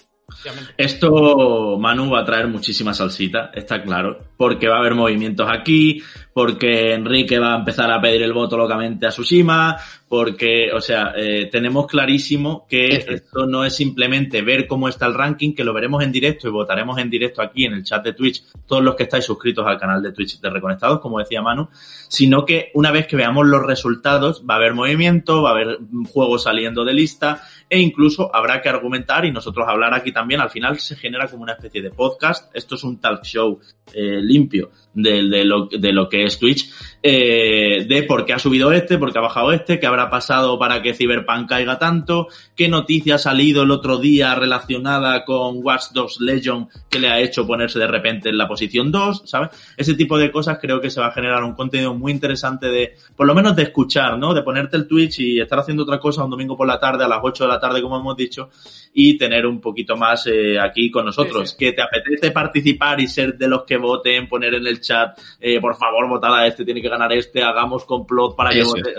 Esto, Manu, va a traer muchísima salsita, está claro, porque va a haber movimientos aquí, porque Enrique va a empezar a pedir el voto locamente a Tsushima, porque, o sea, eh, tenemos clarísimo que esto no es simplemente ver cómo está el ranking, que lo veremos en directo y votaremos en directo aquí en el chat de Twitch, todos los que estáis suscritos al canal de Twitch de Reconectados, como decía Manu, sino que una vez que veamos los resultados, va a haber movimiento, va a haber juegos saliendo de lista, e incluso habrá que argumentar y nosotros hablar aquí también. Al final se genera como una especie de podcast. Esto es un talk show eh, limpio de, de, lo, de lo que es Twitch, eh, de por qué ha subido este, por qué ha bajado este, qué habrá pasado para que Cyberpunk caiga tanto, qué noticia ha salido el otro día relacionada con Watch Dogs Legion que le ha hecho ponerse de repente en la posición 2, ¿sabes? Ese tipo de cosas creo que se va a generar un contenido muy interesante de, por lo menos de escuchar, ¿no? De ponerte el Twitch y estar haciendo otra cosa un domingo por la tarde a las 8 de la tarde, como hemos dicho, y tener un poquito más eh, aquí con nosotros. Que te apetece participar y ser de los que voten, poner en el chat, eh, por favor, votar a este, tiene que ganar este, hagamos complot para que vote.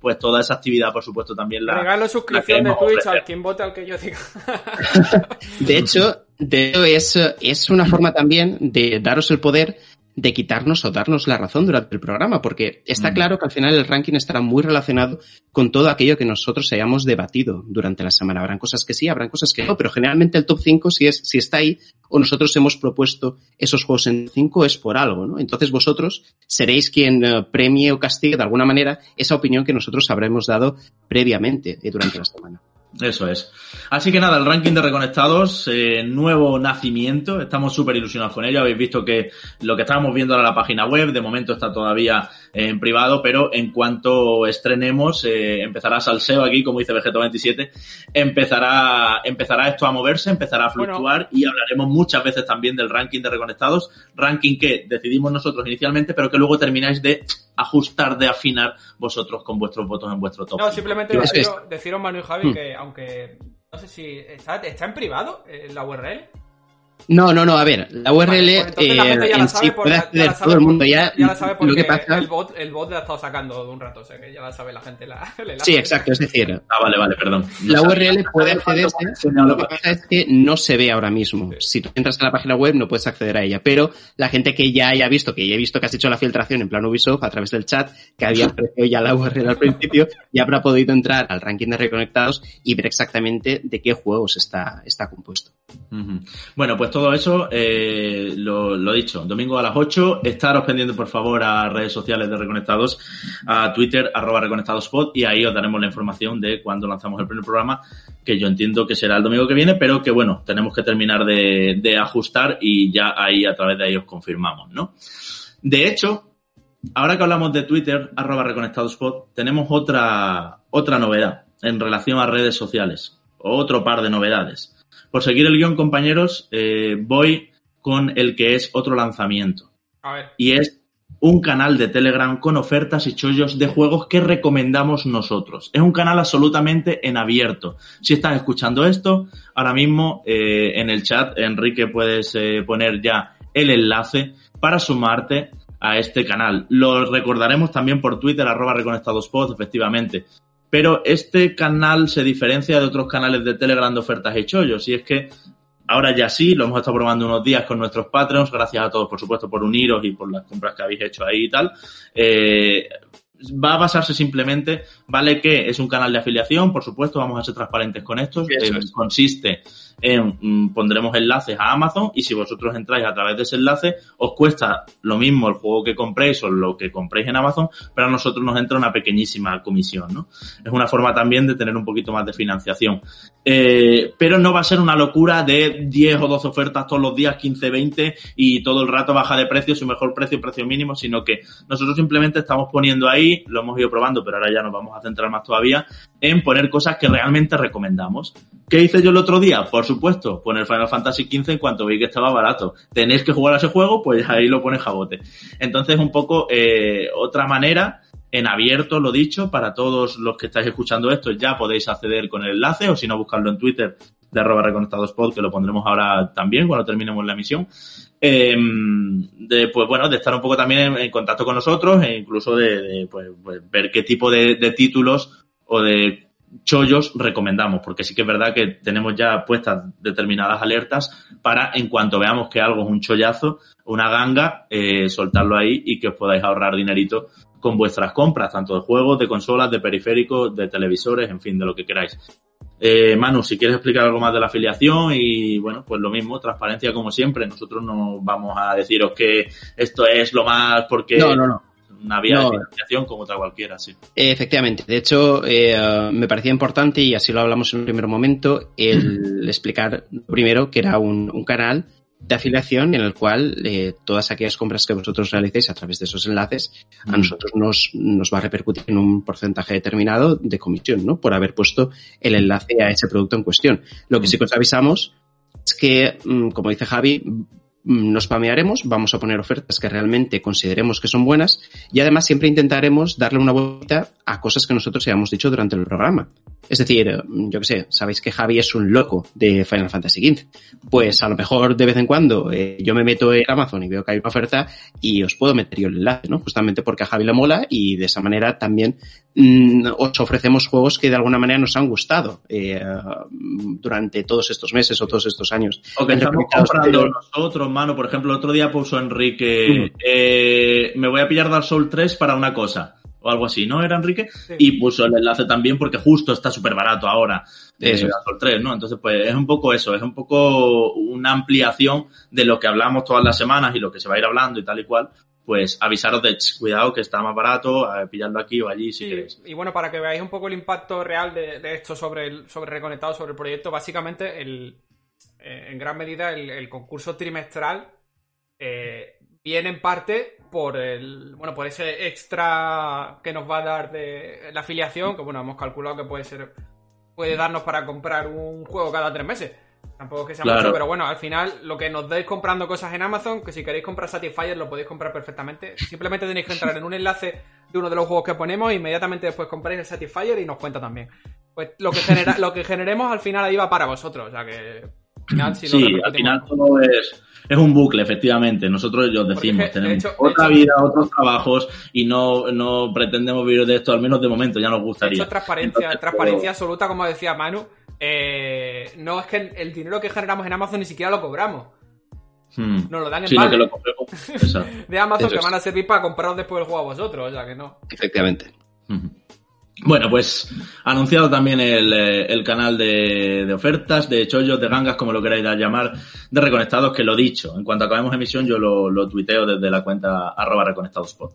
pues toda esa actividad, por supuesto, también la. Regalo suscripción de Twitch al quien vote al que yo diga. de hecho, de hecho es, es una forma también de daros el poder de quitarnos o darnos la razón durante el programa, porque está claro que al final el ranking estará muy relacionado con todo aquello que nosotros hayamos debatido durante la semana. Habrán cosas que sí, habrán cosas que no, pero generalmente el top 5, si, es, si está ahí, o nosotros hemos propuesto esos juegos en 5, es por algo, ¿no? Entonces vosotros seréis quien eh, premie o castigue de alguna manera esa opinión que nosotros habremos dado previamente eh, durante la semana. Eso es. Así que nada, el ranking de reconectados, eh, nuevo nacimiento, estamos súper ilusionados con ello. Habéis visto que lo que estábamos viendo era la página web, de momento está todavía en privado, pero en cuanto estrenemos, eh, empezará salseo aquí, como dice Vegeto27, empezará, empezará esto a moverse, empezará a fluctuar y hablaremos muchas veces también del ranking de reconectados, ranking que decidimos nosotros inicialmente, pero que luego termináis de ajustar, de afinar vosotros con vuestros votos en vuestro top. No, simplemente deciros, deciros, Manu y Javi, hmm. que aunque no sé si está, está en privado eh, la URL. No, no, no, a ver, la URL pues eh, en sí puede acceder todo el mundo ya. Ya la sabe porque pasa... el, bot, el bot la ha estado sacando de un rato, o sea que ya la sabe la gente. La, sí, exacto, es decir. Ah, vale, vale, perdón. la URL puede accederse, lo que pasa es que no se ve ahora mismo. Si tú entras a la página web no puedes acceder a ella, pero la gente que ya haya visto, que ya he visto que has hecho la filtración en plan Ubisoft a través del chat, que había aparecido ya la URL al principio, ya habrá podido entrar al ranking de reconectados y ver exactamente de qué juegos está, está compuesto. Bueno, pues todo eso, eh, lo, lo, dicho, domingo a las 8, estaros pendientes por favor a redes sociales de Reconectados, a Twitter, arroba reconectadospod, y ahí os daremos la información de cuándo lanzamos el primer programa, que yo entiendo que será el domingo que viene, pero que bueno, tenemos que terminar de, de ajustar y ya ahí a través de ahí os confirmamos, ¿no? De hecho, ahora que hablamos de Twitter, arroba reconectadospod, tenemos otra, otra novedad en relación a redes sociales, otro par de novedades. Por seguir el guion, compañeros, eh, voy con el que es otro lanzamiento. A ver. Y es un canal de Telegram con ofertas y chollos de juegos que recomendamos nosotros. Es un canal absolutamente en abierto. Si estás escuchando esto, ahora mismo eh, en el chat, Enrique, puedes eh, poner ya el enlace para sumarte a este canal. Lo recordaremos también por Twitter, arroba reconectadospod, efectivamente. Pero este canal se diferencia de otros canales de Telegram de ofertas y chollos. Y es que ahora ya sí, lo hemos estado probando unos días con nuestros Patreons. Gracias a todos, por supuesto, por uniros y por las compras que habéis hecho ahí y tal. Eh, va a basarse simplemente, vale que es un canal de afiliación, por supuesto, vamos a ser transparentes con esto. Eh, consiste mm, pondremos enlaces a Amazon y si vosotros entráis a través de ese enlace, os cuesta lo mismo el juego que compréis o lo que compréis en Amazon, pero a nosotros nos entra una pequeñísima comisión, ¿no? Es una forma también de tener un poquito más de financiación. Eh, pero no va a ser una locura de 10 o 12 ofertas todos los días, 15, 20 y todo el rato baja de precio, su mejor precio, precio mínimo, sino que nosotros simplemente estamos poniendo ahí lo hemos ido probando, pero ahora ya nos vamos a centrar más todavía en poner cosas que realmente recomendamos. ¿Qué hice yo el otro día? Supuesto, poner Final Fantasy XV en cuanto vi que estaba barato. Tenéis que jugar a ese juego, pues ahí lo pone jabote. Entonces, un poco eh, otra manera en abierto, lo dicho, para todos los que estáis escuchando esto, ya podéis acceder con el enlace o si no, buscarlo en Twitter de arroba reconectadospod, que lo pondremos ahora también cuando terminemos la emisión. Em, de, pues bueno, de estar un poco también en, contacto con nosotros e incluso de, pues, pues, ver qué tipo de, títulos o de chollos recomendamos, porque sí que es verdad que tenemos ya puestas determinadas alertas para en cuanto veamos que algo es un chollazo, una ganga, eh, soltarlo ahí y que os podáis ahorrar dinerito con vuestras compras, tanto de juegos, de consolas, de periféricos, de televisores, en fin, de lo que queráis. Eh, Manu, si quieres explicar algo más de la afiliación y bueno, pues lo mismo, transparencia como siempre. Nosotros no vamos a deciros que esto es lo más porque no, no, no. Una vía de financiación como otra cualquiera, sí. Efectivamente. De hecho, eh, me parecía importante y así lo hablamos en un primer momento el explicar primero que era un, un canal de afiliación en el cual eh, todas aquellas compras que vosotros realicéis a través de esos enlaces a mm. nosotros nos, nos va a repercutir en un porcentaje determinado de comisión, ¿no? Por haber puesto el enlace a ese producto en cuestión. Lo que sí que os avisamos es que, mm, como dice Javi, mm, nos pamearemos, vamos a poner ofertas que realmente consideremos que son buenas y además siempre intentaremos darle una vuelta a cosas que nosotros hayamos dicho durante el programa. Es decir, yo que sé, sabéis que Javi es un loco de Final Fantasy XV. Pues a lo mejor de vez en cuando eh, yo me meto en Amazon y veo que hay una oferta y os puedo meter yo el enlace, ¿no? Justamente porque a Javi le mola y de esa manera también mm, os ofrecemos juegos que de alguna manera nos han gustado eh, durante todos estos meses o todos estos años. O que estamos comprando nosotros, mano. Por ejemplo, el otro día puso Enrique, eh, me voy a pillar Dark Souls 3 para una cosa o algo así, ¿no? Era Enrique. Y puso el enlace también porque justo está súper barato ahora de eso. 3, ¿no? Entonces, pues es un poco eso, es un poco una ampliación de lo que hablamos todas las semanas y lo que se va a ir hablando y tal y cual. Pues avisaros de cuidado que está más barato, pillarlo aquí o allí si queréis. Y bueno, para que veáis un poco el impacto real de, esto sobre el, sobre Reconectado, sobre el proyecto, básicamente el, eh, en gran medida el, concurso trimestral eh, viene en parte por el bueno por ese extra que nos va a dar de la afiliación que bueno hemos calculado que puede ser puede darnos para comprar un juego cada tres meses. Tampoco es que sea mucho pero bueno al final lo que nos deis comprando cosas en Amazon que si queréis comprar Satisfyer lo podéis comprar perfectamente. Simplemente tenéis que entrar en un enlace de uno de los juegos que ponemos e inmediatamente después compráis el Satisfyer y nos cuenta también. Pues lo que genera lo que generemos al final ahí va para vosotros o sea que final si sí al final todo es es un bucle, efectivamente. Nosotros os decimos, tenemos otra vida, otros trabajos y no, no pretendemos vivir de esto, al menos de momento, ya nos gustaría. Hecho, transparencia, transparencia absoluta, como decía Manu. Eh, no es que el dinero que generamos en Amazon ni siquiera lo cobramos. Hmm. Nos lo dan en sí, que lo de Amazon que van a servir para compraros después el juego a vosotros, o sea que no. Efectivamente. Bueno, pues anunciado también el, eh, canal de, ofertas, de chollos, de gangas, como lo queráis llamar, de Reconectados, que lo dicho, en cuanto acabemos emisión yo lo, lo tuiteo desde la cuenta arroba reconectadospod.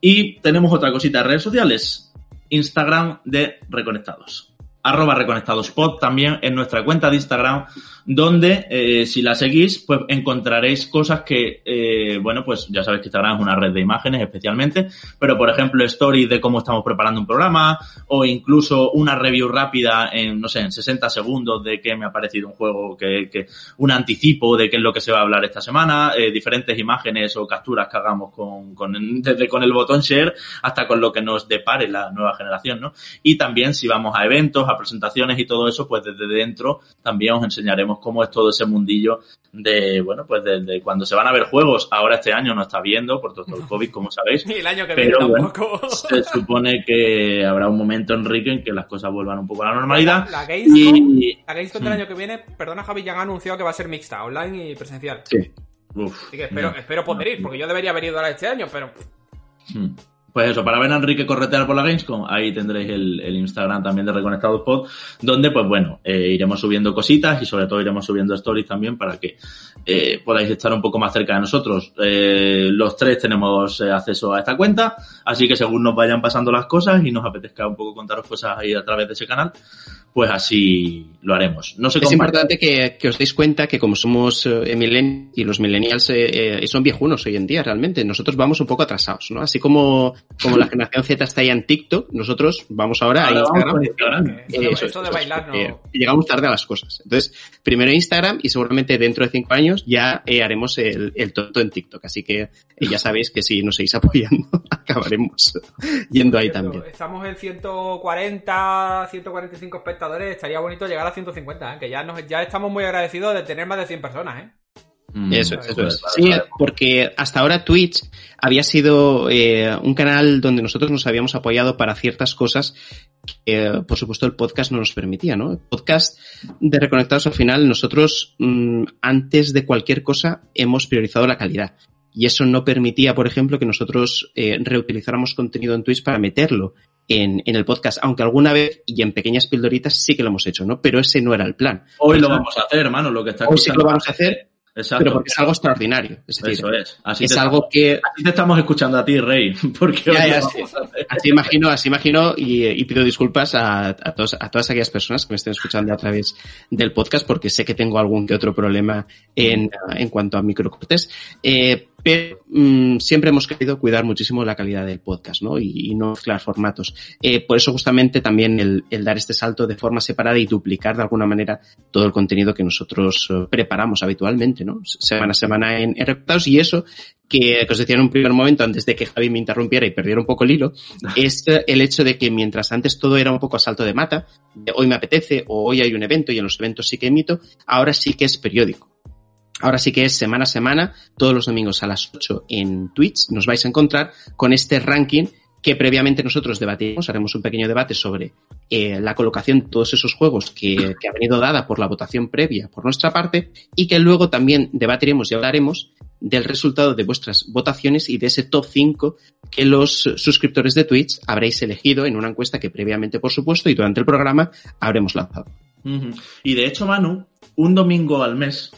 Y tenemos otra cosita, redes sociales, Instagram de Reconectados arroba reconectadospod también en nuestra cuenta de Instagram, donde eh, si la seguís, pues encontraréis cosas que, eh, bueno, pues ya sabéis que Instagram es una red de imágenes especialmente, pero por ejemplo stories de cómo estamos preparando un programa o incluso una review rápida en, no sé, en 60 segundos de qué me ha parecido un juego, que, que un anticipo de qué es lo que se va a hablar esta semana, eh, diferentes imágenes o capturas que hagamos con, con, desde con el botón share hasta con lo que nos depare la nueva generación, ¿no? Y también si vamos a eventos, a presentaciones y todo eso, pues desde dentro también os enseñaremos cómo es todo ese mundillo de, bueno, pues desde cuando se van a ver juegos. Ahora este año no está viendo por todo el COVID, como sabéis. Y el año que viene tampoco. se supone que habrá un momento, Enrique, en que las cosas vuelvan un poco a la normalidad. La, Gamescom, y... la Gamescom del mm. año que viene, perdona Javi, ya han anunciado que va a ser mixta, online y presencial. Sí. Así que espero, espero poder ir, porque yo debería haber ido ahora este año, pero... Mm. Pues eso, para ver a Enrique corretear por la Gamescom, ahí tendréis el, Instagram también de Reconectados Pod, donde pues bueno, eh, iremos subiendo cositas y sobre todo iremos subiendo stories también para que eh, podáis estar un poco más cerca de nosotros. Eh, los tres tenemos acceso a esta cuenta, así que según nos vayan pasando las cosas y nos apetezca un poco contaros cosas ahí a través de ese canal, pues así lo haremos. No sé es importante que, os deis cuenta que como somos millennials y los millennials son viejunos hoy en día realmente, nosotros vamos un poco atrasados, ¿no? Así como como la generación Z está ya en TikTok, nosotros vamos ahora, a Instagram. eso, de bailar no... llegamos tarde a las cosas. Entonces, primero Instagram y seguramente dentro de cinco años ya eh, haremos el, el tonto en TikTok. Así que eh, ya sabéis que si nos seguís apoyando, acabaremos yendo ahí también. Estamos en 140, 145 espectadores. Estaría bonito llegar a 150, ¿eh? que ya, nos, ya estamos muy agradecidos de tener más de 100 personas. ¿eh? Mm. Eso, eso es. Sí, porque hasta ahora Twitch había sido eh, un canal donde nosotros nos habíamos apoyado para ciertas cosas que, por supuesto, el podcast no nos permitía, ¿no? El podcast de Reconectados al final, nosotros, mm, antes de cualquier cosa, hemos priorizado la calidad. Y eso no permitía, por ejemplo, que nosotros eh, reutilizáramos contenido en Twitch para meterlo en, en, el podcast, aunque alguna vez y en pequeñas pildoritas sí que lo hemos hecho, ¿no? Pero ese no era el plan. Hoy lo vamos a hacer, hermano, lo que está Hoy sí lo vamos a hacer pero porque es algo extraordinario. Es decir, Eso es. Así es algo que. Así te estamos escuchando a ti, Rey. Porque así imagino, así imagino y, pido disculpas a, a, todos, a todas aquellas personas que me estén escuchando a través del podcast, porque sé que tengo algún que otro problema en, en cuanto a microcortes. Eh, pero mm, siempre hemos querido cuidar muchísimo la calidad del podcast, ¿no? Y, no mezclar formatos. Eh, por eso justamente también el, el, dar este salto de forma separada y duplicar de alguna manera todo el contenido que nosotros eh, preparamos habitualmente, ¿no? Semana a semana en, en y eso que, que, os decía en un primer momento, antes de que Javi me interrumpiera y perdiera un poco el hilo, es el hecho de que mientras antes todo era un poco a salto de mata, de hoy me apetece o hoy hay un evento y en los eventos sí que emito, ahora sí que es periódico. Ahora sí que es semana a semana, todos los domingos a las 8 en Twitch, nos vais a encontrar con este ranking que previamente nosotros debatimos, haremos un pequeño debate sobre eh, la colocación de todos esos juegos que, ha venido dada por la votación previa por nuestra parte y que luego también debatiremos y hablaremos del resultado de vuestras votaciones y de ese top 5 que los suscriptores de Twitch habréis elegido en una encuesta que previamente, por supuesto, y durante el programa habremos lanzado. Y de hecho, Manu, un domingo al mes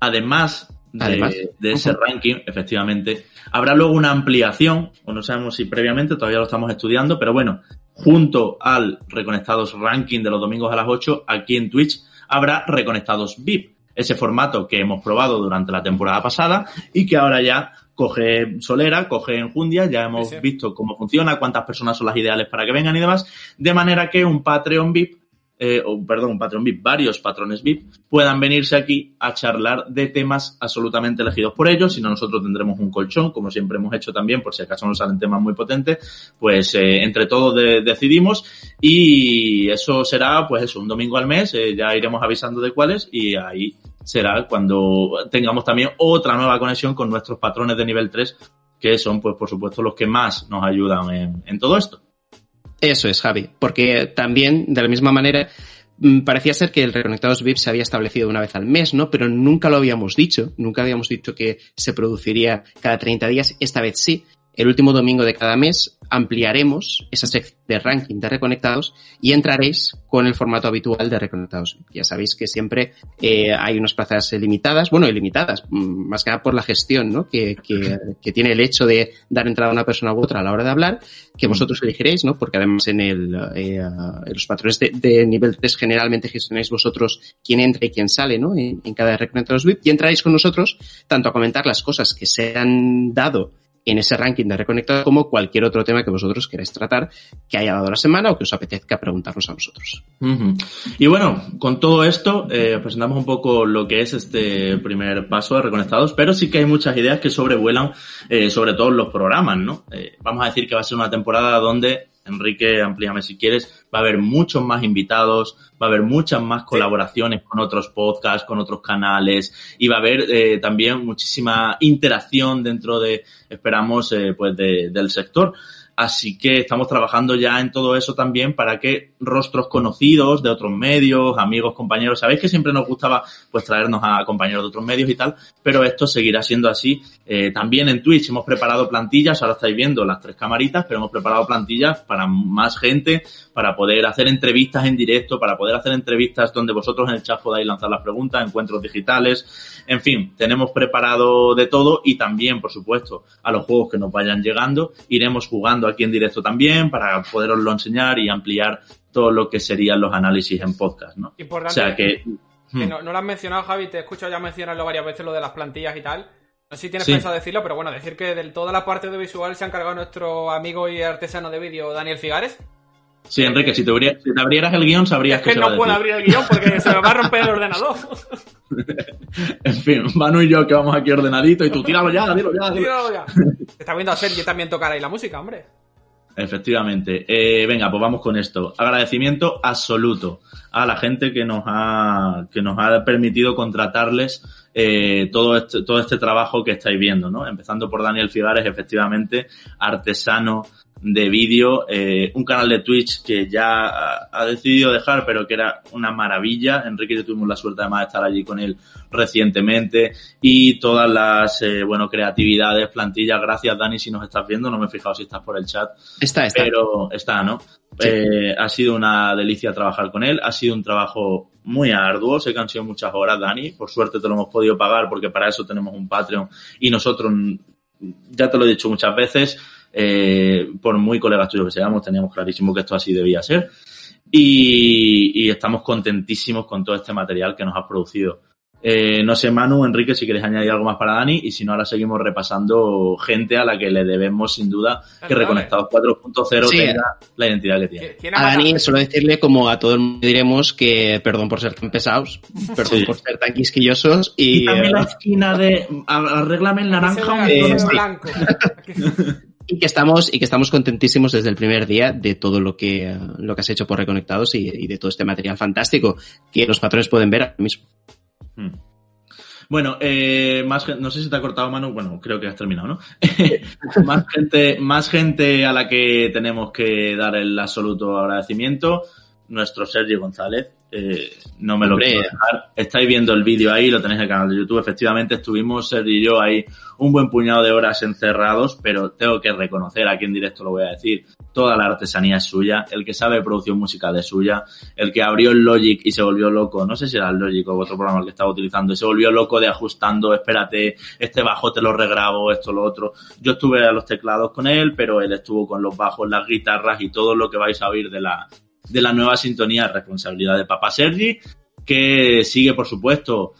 además de, ese ranking, efectivamente, habrá luego una ampliación, o no sabemos si previamente, todavía lo estamos estudiando, pero bueno, junto al Reconectados Ranking de los domingos a las 8, aquí en Twitch habrá Reconectados VIP, ese formato que hemos probado durante la temporada pasada y que ahora ya coge Solera, coge Enjundia, ya hemos visto cómo funciona, cuántas personas son las ideales para que vengan y demás, de manera que un Patreon VIP eh, perdón, un patrón VIP, varios patrones VIP, puedan venirse aquí a charlar de temas absolutamente elegidos por ellos. Si no, nosotros tendremos un colchón, como siempre hemos hecho también, por si acaso nos salen temas muy potentes, pues eh, entre todos de decidimos y eso será, pues eso, un domingo al mes, eh, ya iremos avisando de cuáles y ahí será cuando tengamos también otra nueva conexión con nuestros patrones de nivel 3, que son, pues por supuesto, los que más nos ayudan en todo esto. Eso es, Javi, porque también, de la misma manera, mm, parecía ser que el Reconectados VIP se había establecido una vez al mes, ¿no? Pero nunca lo habíamos dicho, nunca habíamos dicho que se produciría cada 30 días, esta vez sí. El último domingo de cada mes ampliaremos esa sección de ranking de reconectados y entraréis con el formato habitual de reconectados. Ya sabéis que siempre eh, hay unas plazas limitadas, bueno, ilimitadas, mm, más que nada por la gestión ¿no? que, que, que, tiene el hecho de dar entrada a una persona u otra a la hora de hablar, que vosotros elegiréis, ¿no? porque además en, el, eh, en los patrones de, de, nivel 3 generalmente gestionáis vosotros quién entra y quién sale ¿no? en, en cada reconectados VIP y entraréis con nosotros tanto a comentar las cosas que se han dado en ese ranking de reconectados como cualquier otro tema que vosotros queráis tratar que haya dado la semana o que os apetezca preguntarnos a nosotros. Y bueno, con todo esto eh, presentamos un poco lo que es este primer paso de reconectados, pero sí que hay muchas ideas que sobrevuelan eh, sobre todos los programas, ¿no? Eh, vamos a decir que va a ser una temporada donde Enrique, amplíame si quieres, va a haber muchos más invitados, va a haber muchas más colaboraciones con otros podcasts, con otros canales y va a haber eh, también muchísima interacción dentro de, esperamos, eh, pues de, del sector. Así que estamos trabajando ya en todo eso también para que rostros conocidos de otros medios, amigos, compañeros, sabéis que siempre nos gustaba pues traernos a compañeros de otros medios y tal, pero esto seguirá siendo así. Eh, también en Twitch hemos preparado plantillas, ahora estáis viendo las tres camaritas, pero hemos preparado plantillas para más gente, para poder hacer entrevistas en directo, para poder hacer entrevistas donde vosotros en el chat podáis lanzar las preguntas, encuentros digitales, en fin, tenemos preparado de todo y también, por supuesto, a los juegos que nos vayan llegando, iremos jugando aquí en directo también para poderoslo enseñar y ampliar todo lo que serían los análisis en podcast, ¿no? Importante. O sea que... que no, no, lo has mencionado, Javi, te he escuchado ya mencionarlo varias veces, lo de las plantillas y tal. No sé si tienes pensado decirlo, pero bueno, decir que de toda la parte de visual se ha encargado nuestro amigo y artesano de vídeo Daniel Figares. Sí, Enrique, si te, abrieras el guion sabrías que, se no puedo abrir el guion porque se me va a romper el ordenador. en fin, Manu y yo que vamos aquí ordenadito y tú tíralo ya, tíralo ya. Tíralo ya. Está viendo a Sergio también tocar ahí la música, hombre. Efectivamente. Eh, venga, pues vamos con esto. Agradecimiento absoluto a la gente que nos ha, que nos ha permitido contratarles eh, todo, este, todo este trabajo que estáis viendo, ¿no? Empezando por Daniel Figares, efectivamente, artesano de vídeo, eh, un canal de Twitch que ya ha, decidido dejar, pero que era una maravilla. Enrique y yo tuvimos la suerte además de estar allí con él recientemente y todas las, eh, bueno, creatividades, plantillas. Gracias, Dani, si nos estás viendo. No me he fijado si estás por el chat. Está, está. Pero está, ¿no? Eh, ha sido una delicia trabajar con él. Ha sido un trabajo muy arduo. Sé que han sido muchas horas, Dani. Por suerte te lo hemos podido pagar porque para eso tenemos un Patreon y nosotros, ya te lo he dicho muchas veces, eh, por muy colegas tuyos que seamos, teníamos clarísimo que esto así debía ser. Y, estamos contentísimos con todo este material que nos has producido. Eh, no sé, Manu, Enrique, si quieres añadir algo más para Dani, y si no, ahora seguimos repasando gente a la que le debemos, sin duda, que Reconectados 4.0 tenga la identidad que tiene. A Dani, solo decirle, como a todo el mundo diremos, que perdón por ser tan pesados, perdón por ser tan quisquillosos. Y, también la esquina de arréglame el naranja. Eh, blanco. y que estamos y que estamos contentísimos desde el primer día de todo lo que lo que has hecho por Reconectados y, de todo este material fantástico que los patrones pueden ver ahora mismo. Hmm. Bueno, eh, más no sé si te ha cortado mano, bueno, creo que has terminado, ¿no? más gente, más gente a la que tenemos que dar el absoluto agradecimiento, nuestro Sergio González, eh, no me lo quiero dejar. Estáis viendo el vídeo ahí, lo tenéis en el canal de YouTube. Efectivamente, estuvimos Sergio y yo ahí un buen puñado de horas encerrados, pero tengo que reconocer, aquí en directo lo voy a decir, toda la artesanía es suya, el que sabe producción musical es suya, el que abrió el Logic y se volvió loco, no sé si era el Logic o otro programa que estaba utilizando, y se volvió loco de ajustando, espérate, este bajo te lo regrabo, esto, lo otro. Yo estuve a los teclados con él, pero él estuvo con los bajos, las guitarras y todo lo que vais a oír de la, de la nueva sintonía responsabilidad de Papa Sergi, que sigue, por supuesto,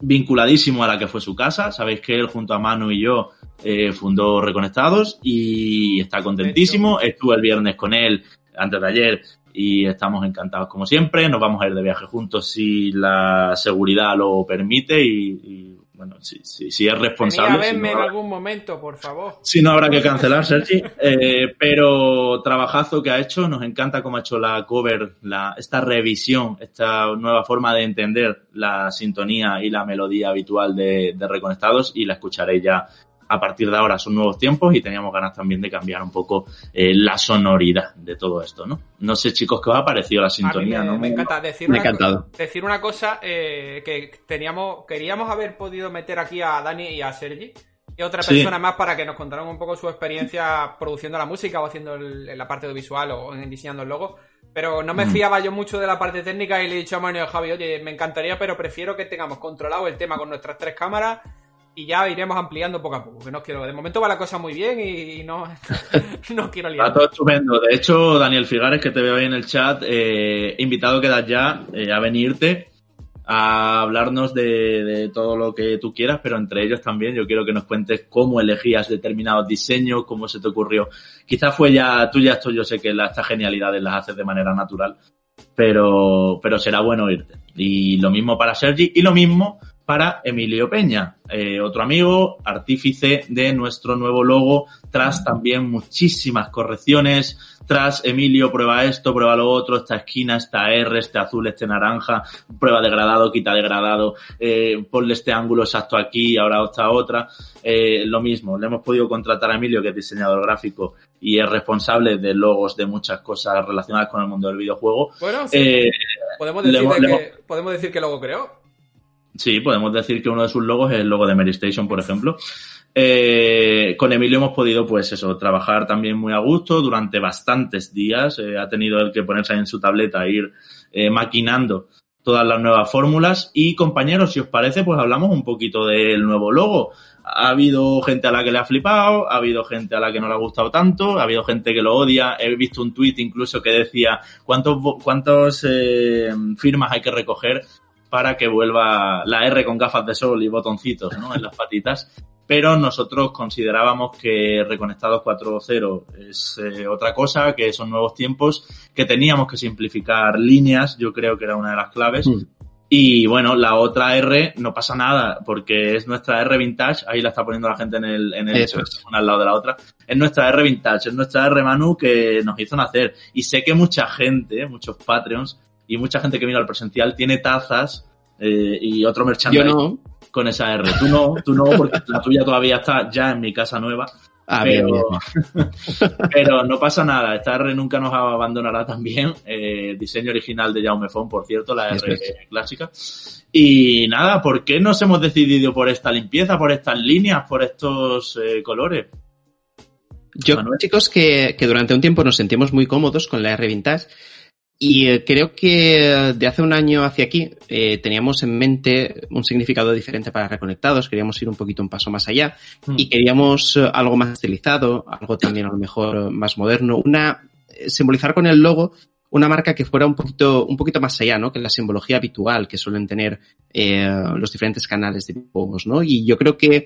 vinculadísimo a la que fue su casa. Sabéis que él, junto a Manu y yo, eh, fundó Reconectados y está contentísimo. Estuve el viernes con él, antes de ayer, y estamos encantados como siempre. Nos vamos a ir de viaje juntos si la seguridad lo permite y bueno, si, si, es responsable. Venía verme en algún momento, por favor. Si no habrá que cancelar, Sergi. Eh, pero trabajazo que ha hecho, nos encanta cómo ha hecho la cover, la, esta revisión, esta nueva forma de entender la sintonía y la melodía habitual de, de Reconectados y la escucharéis ya a partir de ahora son nuevos tiempos y teníamos ganas también de cambiar un poco eh, la sonoridad de todo esto, ¿no? No sé, chicos, qué os ha parecido la sintonía, me, ¿no? Me encanta decir, me una, decir una cosa eh, que teníamos, queríamos haber podido meter aquí a Dani y a Sergi y otra persona más para que nos contaran un poco su experiencia produciendo la música o haciendo la parte visual o en diseñando el logo. Pero no me mm. fiaba yo mucho de la parte técnica y le he dicho a Manuel Javi, oye, me encantaría, pero prefiero que tengamos controlado el tema con nuestras tres cámaras y ya iremos ampliando poco a poco. Que no quiero. De momento va la cosa muy bien y, no, no quiero liar. Está todo estupendo. De hecho, Daniel Figares, que te veo ahí en el chat, eh, invitado quedas ya eh, a venirte a hablarnos de, todo lo que tú quieras, pero entre ellos también yo quiero que nos cuentes cómo elegías determinados diseños, cómo se te ocurrió. Quizás fue ya, tú ya esto, yo sé que estas genialidades las haces de manera natural, pero, pero será bueno irte. Y lo mismo para Sergi y lo mismo para Emilio Peña, eh, otro amigo, artífice de nuestro nuevo logo, tras también muchísimas correcciones, tras Emilio prueba esto, prueba lo otro, esta esquina, esta R, este azul, este naranja, prueba degradado, quita degradado, eh, ponle este ángulo exacto aquí, ahora esta otra, eh, lo mismo, le hemos podido contratar a Emilio, que es diseñador gráfico y es responsable de logos de muchas cosas relacionadas con el mundo del videojuego. Bueno, eh, podemos, decir que, podemos decir que logo creó. Sí, podemos decir que uno de sus logos es el logo de Mary Station, por ejemplo. Eh, con Emilio hemos podido, pues eso, trabajar también muy a gusto durante bastantes días. Eh, ha tenido el que ponerse en su tableta e ir eh, maquinando todas las nuevas fórmulas. Y compañeros, si os parece, pues hablamos un poquito del nuevo logo. Ha habido gente a la que le ha flipado, ha habido gente a la que no le ha gustado tanto, ha habido gente que lo odia. He visto un tuit incluso que decía cuántos, cuántos firmas hay que recoger para que vuelva la R con gafas de sol y botoncitos ¿no? en las patitas. pero nosotros considerábamos que Reconectados 4.0 es eh, otra cosa, que son nuevos tiempos, que teníamos que simplificar líneas, yo creo que era una de las claves. Mm. Y bueno, la otra R no pasa nada, porque es nuestra R vintage, ahí la está poniendo la gente en el, en el una al lado de la otra. Es nuestra R vintage, es nuestra R Manu que nos hizo nacer. Y sé que mucha gente, muchos Patreons, y mucha gente que vino al presencial tiene tazas eh, y otro merchandising con esa R. Tú no, tú no, porque la tuya todavía está ya en mi casa nueva. Ah, pero, pero no pasa nada, esta R nunca nos abandonará también. Eh, diseño original de Jaume Fon, por cierto, la R clásica. Y nada, ¿por qué nos hemos decidido por esta limpieza, por estas líneas, por estos eh, colores? Yo, chicos, que, que durante un tiempo nos sentimos muy cómodos con la R Vintage y eh, creo que de hace un año hacia aquí eh, teníamos en mente un significado diferente para Reconectados, queríamos ir un poquito un paso más allá hmm. y queríamos eh, algo más estilizado, algo también a lo mejor más moderno, una simbolizar con el logo una marca que fuera un poquito, un poquito más allá, ¿no? Que la simbología habitual que suelen tener los diferentes canales de juegos, ¿no? Y yo creo que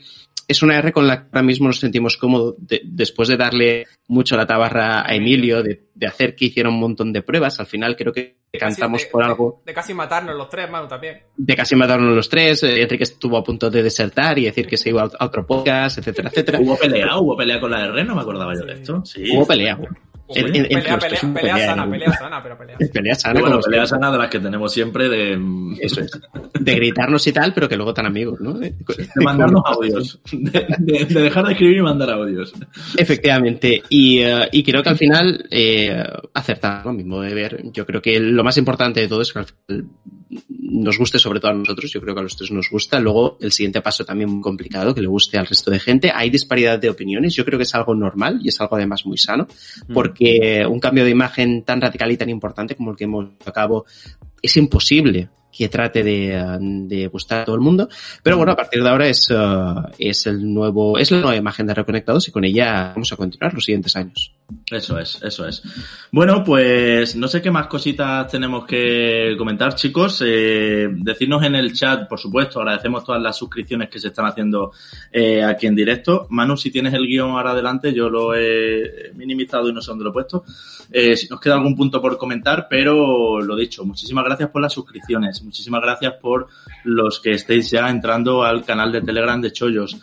es una R con la que ahora mismo nos sentimos cómodos después de darle mucho la tabarra a Emilio, de, hacer que hiciera un montón de pruebas. Al final creo que cantamos por algo. De, casi matarnos los tres, Manu, también. De casi matarnos los tres. Eh, Enrique estuvo a punto de desertar y decir que se iba a otro podcast, etcétera, etcétera. Hubo pelea, hubo pelea con la R, no me acordaba yo de esto. Sí. Hubo pelea pelea, pelea, sana, pelea sana, pero pelea. Pelea sana. Bueno, pelea sana de las que tenemos siempre de... Eso es. De gritarnos y tal, pero que luego tan amigos, ¿no? De, mandarnos audios. De, dejar de escribir y mandar audios. Efectivamente. Y, y creo que al final eh, acertamos, mi modo de ver. Yo creo que lo más importante de todo es que al final nos guste sobre todo a nosotros, yo creo que a los tres nos gusta. Luego, el siguiente paso también muy complicado, que le guste al resto de gente. Hay disparidad de opiniones, yo creo que es algo normal y es algo además muy sano, mm. porque un cambio de imagen tan radical y tan importante como el que hemos a cabo es imposible que trate de, gustar a todo el mundo. Pero bueno, a partir de ahora es, uh, es el nuevo, es la nueva imagen de Reconectados y con ella vamos a continuar los siguientes años. Eso es, eso es. Bueno, pues no sé qué más cositas tenemos que comentar, chicos. Eh, decirnos en el chat, por supuesto, agradecemos todas las suscripciones que se están haciendo eh, aquí en directo. Manu, si tienes el guion ahora adelante, yo lo he minimizado y no sé dónde lo he puesto. Eh, si nos queda algún punto por comentar, pero lo dicho, muchísimas gracias por las suscripciones Muchísimas gracias por los que estéis ya entrando al canal de Telegram de Chollos.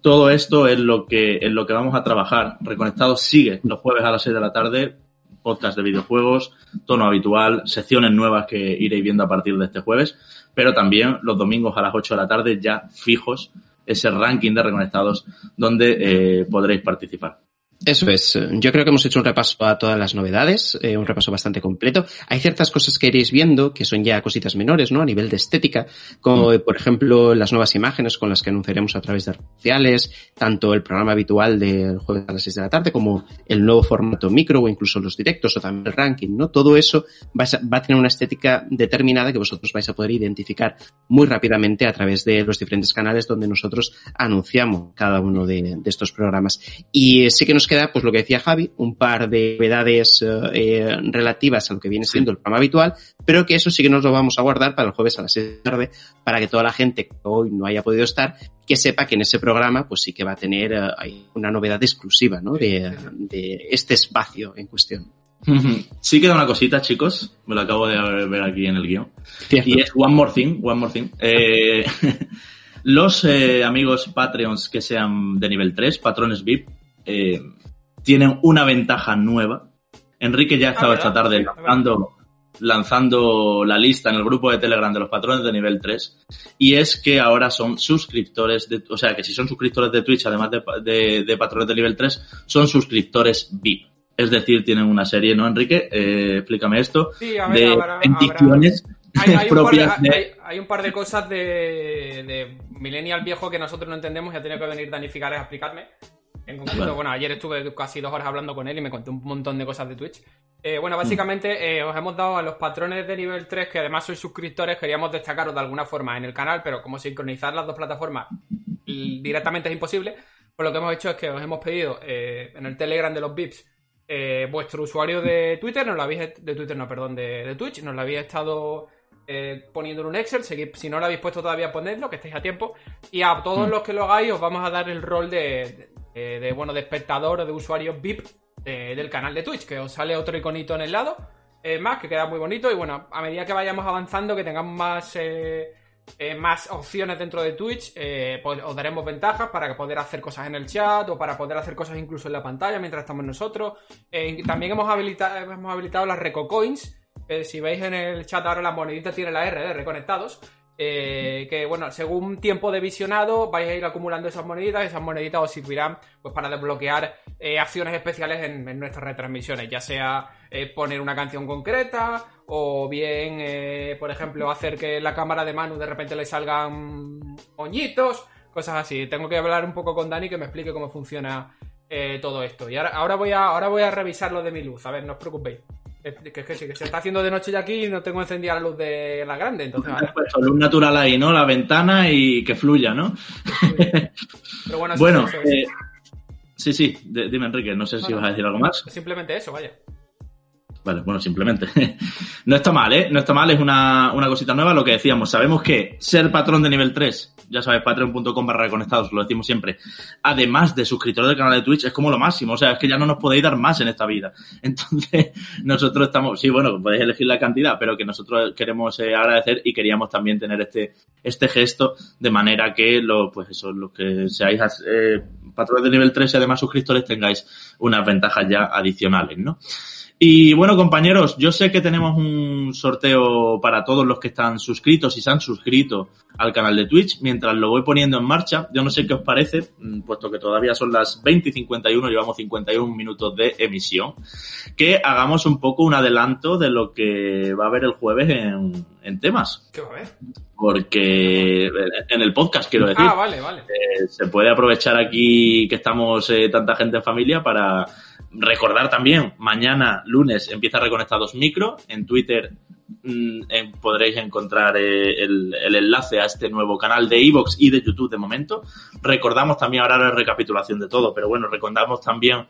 Todo esto es lo que, es lo que vamos a trabajar. Reconectado sigue los jueves a las 6 de la tarde, podcast de videojuegos, tono habitual, secciones nuevas que iréis viendo a partir de este jueves, pero también los domingos a las 8 de la tarde ya fijos ese ranking de reconectados donde eh, podréis participar. Eso es. Yo creo que hemos hecho un repaso a todas las novedades, eh, un repaso bastante completo. Hay ciertas cosas que iréis viendo que son ya cositas menores, ¿no? A nivel de estética, como mm. por ejemplo las nuevas imágenes con las que anunciaremos a través de redes sociales, tanto el programa habitual del jueves a las 6 de la tarde como el nuevo formato micro o incluso los directos o también el ranking, ¿no? Todo eso va a, tener una estética determinada que vosotros vais a poder identificar muy rápidamente a través de los diferentes canales donde nosotros anunciamos cada uno de, de estos programas. Y sí que nos queda, pues lo que decía Javi, un par de novedades eh, relativas a lo que viene siendo el programa habitual, pero que eso sí que nos lo vamos a guardar para el jueves a las 6 de la tarde, para que toda la gente que hoy no haya podido estar, que sepa que en ese programa, pues sí que va a tener eh, una novedad exclusiva, ¿no? De, este espacio en cuestión. Sí queda una cosita, chicos. Me lo acabo de ver aquí en el guion. Y es One More Thing. One More Thing. Eh, los amigos Patreons que sean de nivel 3, patrones VIP, eh, tienen una ventaja nueva. Enrique ya ha estado ah, esta tarde lanzando, lanzando la lista en el grupo de Telegram de los patrones de nivel 3 y es que ahora son suscriptores de, o sea, que si son suscriptores de Twitch, además de, de, patrones de nivel 3, son suscriptores VIP. Es decir, tienen una serie, ¿no, Enrique? Eh, explícame esto. de bendiciones hay, propias de, hay, un par de cosas de, de Millennial viejo que nosotros no entendemos y ha tenido que venir Dani a explicarme. En concreto, bueno, ayer estuve casi dos horas hablando con él y me conté un montón de cosas de Twitch. Eh, bueno, básicamente eh, os hemos dado a los patrones de nivel 3, que además sois suscriptores, queríamos destacaros de alguna forma en el canal, pero como sincronizar las dos plataformas directamente es imposible, pues lo que hemos hecho es que os hemos pedido eh, en el Telegram de los VIPs vuestro usuario de Twitter, nos lo habéis, de Twitter, no, perdón, de, de Twitch, nos lo habéis estado eh, poniendo en un Excel. si no lo habéis puesto todavía, ponedlo, que estéis a tiempo. Y a todos mm. los que lo hagáis, os vamos a dar el rol de, de, bueno, de espectador o de usuario VIP del canal de Twitch, que os sale otro iconito en el lado. más, que queda muy bonito. Y bueno, a medida que vayamos avanzando, que tengamos más eh, más opciones dentro de Twitch, eh, pues os daremos ventajas para poder hacer cosas en el chat o para poder hacer cosas incluso en la pantalla mientras estamos nosotros. Eh, también hemos habilitado, hemos habilitado las Recocoins. si veis en el chat ahora la monedita tiene la R de reconectados. Que bueno, según tiempo de visionado vais a ir acumulando esas moneditas, esas moneditas os servirán pues para desbloquear acciones especiales en, nuestras retransmisiones, ya sea poner una canción concreta o bien, eh, por ejemplo, hacer que la cámara de Manu de repente le salgan moñitos, cosas así. Tengo que hablar un poco con Dani que me explique cómo funciona eh, todo esto. Y ahora, voy a, ahora voy a revisar lo de mi luz, a ver, no os preocupéis. Que, que, que, se está haciendo de noche ya aquí y no tengo encendida la luz de la grande, entonces luz natural ahí, ¿no? La ventana y que fluya, ¿no? Pero bueno, bueno eh, sí, sí, dime Enrique, no sé si vas a decir algo más. Simplemente eso, vaya. Vale, bueno, simplemente. no está mal, ¿eh? No está mal, es una, una, cosita nueva. Lo que decíamos, sabemos que ser patrón de nivel 3, ya sabes, patreon.com barra reconectados, lo decimos siempre, además de suscriptor del canal de Twitch, es como lo máximo. O sea, es que ya no nos podéis dar más en esta vida. Entonces, nosotros estamos, sí, bueno, podéis elegir la cantidad, pero que nosotros queremos eh, agradecer y queríamos también tener este, este gesto de manera que lo, pues eso, los que seáis eh, patrones de nivel 3 y además suscriptores tengáis unas ventajas ya adicionales, ¿no? Y bueno, compañeros, yo sé que tenemos un sorteo para todos los que están suscritos y se han suscrito al canal de Twitch. Mientras lo voy poniendo en marcha, yo no sé qué os parece, mm, puesto que todavía son las 20 y 51, llevamos 51 minutos de emisión, que hagamos un poco un adelanto de lo que va a haber el jueves en, temas. ¿Qué va a haber? Porque en el podcast, quiero decir. Ah, vale, vale. Eh, se puede aprovechar aquí que estamos eh, tanta gente en familia para Recordar también, mañana lunes empieza Reconectados Micro. En Twitter mm, podréis encontrar eh, el, enlace a este nuevo canal de Evox y de YouTube de momento. Recordamos también, ahora la recapitulación de todo, pero bueno, recordamos también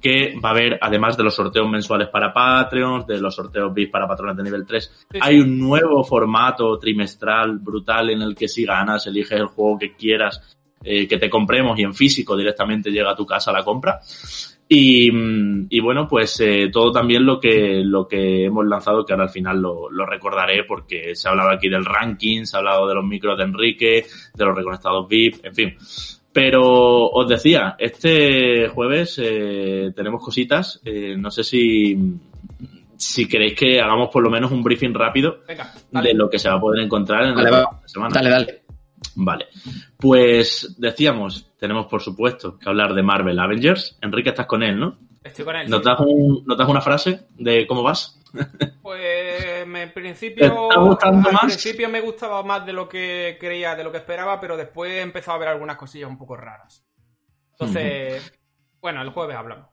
que va a haber, además de los sorteos mensuales para Patreon, de los sorteos VIP para patrones de nivel 3, hay un nuevo formato trimestral brutal en el que si ganas, eliges el juego que quieras eh, que te compremos y en físico directamente llega a tu casa la compra. Y, bueno, pues eh, todo también lo que, lo que hemos lanzado, que ahora al final lo, lo, recordaré porque se ha hablado aquí del ranking, se ha hablado de los micros de Enrique, de los reconectados VIP, en fin. Pero os decía, este jueves eh, tenemos cositas, eh, no sé si, si queréis que hagamos por lo menos un briefing rápido de lo que se va a poder encontrar en la semana. Dale, dale. Vale. Pues decíamos, tenemos por supuesto que hablar de Marvel Avengers. Enrique, estás con él, ¿no? Estoy con él. ¿Notas, un, una frase de cómo vas? Pues en principio, principio me gustaba más de lo que creía, de lo que esperaba, pero después he empezado a ver algunas cosillas un poco raras. Entonces, bueno, el jueves hablamos.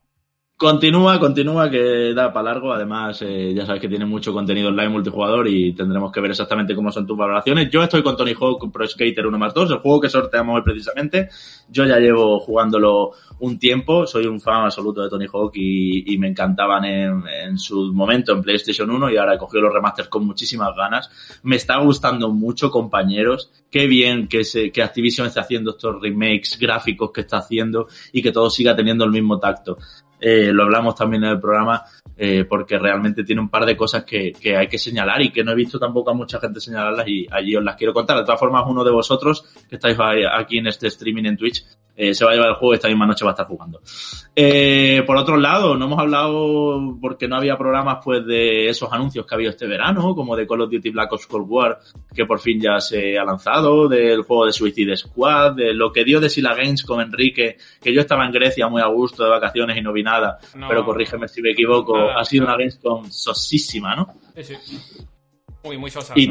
Continúa, continúa, que da para largo. Además, eh, ya sabes que tiene mucho contenido online multijugador y tendremos que ver exactamente cómo son tus valoraciones. Yo estoy con Tony Hawk Pro Skater 1 más 2, el juego que sorteamos hoy precisamente. Yo ya llevo jugándolo un tiempo, soy un fan absoluto de Tony Hawk y, me encantaban en, su momento en PlayStation 1 y ahora he cogido los remasters con muchísimas ganas. Me está gustando mucho, compañeros. Qué bien que, se, que Activision esté haciendo estos remakes gráficos que está haciendo y que todo siga teniendo el mismo tacto. Eh, lo hablamos también en el programa, eh, porque realmente tiene un par de cosas que, que, hay que señalar y que no he visto tampoco a mucha gente señalarlas y allí os las quiero contar. De todas formas, uno de vosotros que estáis aquí en este streaming en Twitch eh, se va a llevar el juego y esta misma noche va a estar jugando. Eh, por otro lado, no hemos hablado porque no había programas pues de esos anuncios que ha habido este verano, como de Call of Duty Black Ops Cold War, que por fin ya se ha lanzado, del juego de Suicide Squad, de lo que dio de Sila Games con Enrique, que yo estaba en Grecia muy a gusto de vacaciones y no vi nada, pero corrígeme si me equivoco, ha sido una Gamescom sosísima, ¿no? Sí, sí. Muy, muy sosa. Y,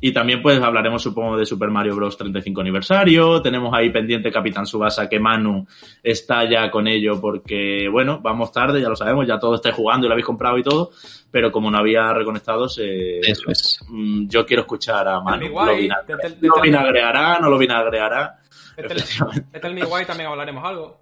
y también pues hablaremos supongo de Super Mario Bros. 35 aniversario, tenemos ahí pendiente Capitán Subasa que Manu está ya con ello porque bueno, vamos tarde, ya lo sabemos, ya todo está jugando y lo habéis comprado y todo, pero como no había reconectados, eh, Eso es. Mm, yo quiero escuchar a Manu. ¿Lo, vinagreará? ¿No lo vinagreará? Me Why también hablaremos algo.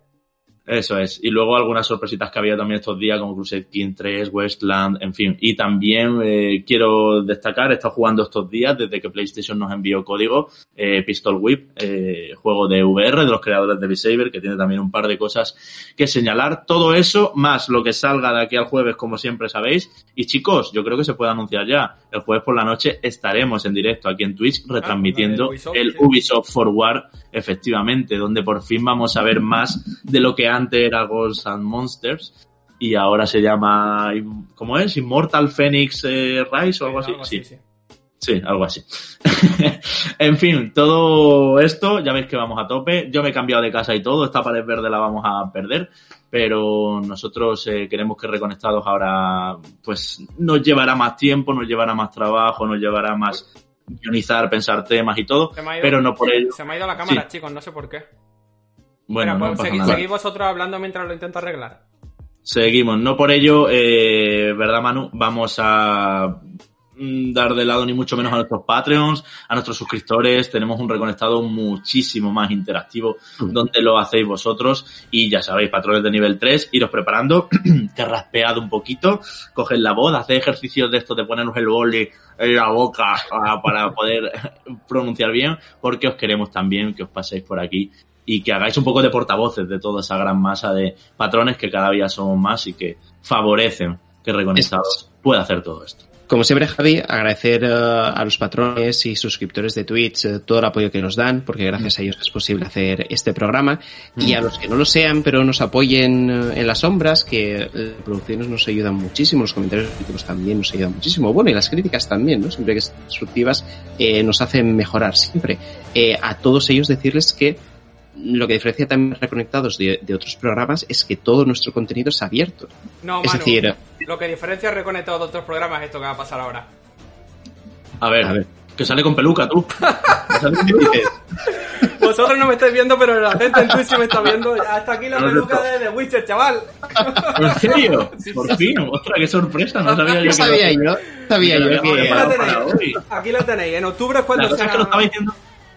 Eso es. Y luego algunas sorpresitas que había también estos días, como Crusade King 3, Westland, en fin. Y también eh, quiero destacar, he estado jugando estos días desde que PlayStation nos envió código, eh, Pistol Whip, eh, juego de VR de los creadores de V-Saber, que tiene también un par de cosas que señalar. Todo eso, más lo que salga de aquí al jueves, como siempre sabéis. Y chicos, yo creo que se puede anunciar ya. El jueves por la noche estaremos en directo aquí en Twitch ah, retransmitiendo el Ubisoft Forward, efectivamente, donde por fin vamos a ver más de lo que han antes era Ghosts and Monsters y ahora se llama, ¿cómo es? Immortal Phoenix eh, Rise o algo así. sí. sí. algo así. en fin, todo esto, ya veis que vamos a tope. Yo me he cambiado de casa y todo, esta pared verde la vamos a perder, pero nosotros eh, queremos que Reconectados ahora, pues, nos llevará más tiempo, nos llevará más trabajo, nos llevará más guionizar, pensar temas y todo, pero no por ello. Se me ha ido la cámara, chicos, no sé por qué. Bueno, no pues, seguid, vosotros hablando mientras lo intento arreglar. Seguimos, no por ello, eh, ¿verdad, Manu? Vamos a mm, dar de lado ni mucho menos a nuestros Patreons, a nuestros suscriptores. Tenemos un reconectado muchísimo más interactivo mm. donde lo hacéis vosotros. Y ya sabéis, patrones de nivel 3, iros preparando, que raspeado un poquito, coged la voz, haced ejercicios de esto de ponernos el boli en la boca para poder pronunciar bien, porque os queremos también que os paséis por aquí y que hagáis un poco de portavoces de toda esa gran masa de patrones que cada día somos más y que favorecen que Reconectados pueda hacer todo esto. Como siempre, Javi, agradecer eh, a los patrones y suscriptores de Twitch eh, todo el apoyo que nos dan, porque gracias a ellos es posible hacer este programa. Y a los que no lo sean, pero nos apoyen eh, en las sombras, que las producciones nos ayudan muchísimo, los comentarios también nos ayudan muchísimo. Bueno, y las críticas también, ¿no? Siempre que son constructivas, nos hacen mejorar siempre. a todos ellos decirles que lo que diferencia también Reconectados de, otros programas es que todo nuestro contenido es abierto. No, es decir, lo que diferencia Reconectados de otros programas es esto que va a pasar ahora. A ver, a ver. Que sale con peluca, tú. Vosotros no me estáis viendo, pero la gente en Twitch me está viendo. Hasta aquí la peluca de The Witcher, chaval. ¿En serio? Por fin, ostras, qué sorpresa. No sabía yo. Sabía yo. Sabía yo. Aquí la tenéis. En octubre es cuando se.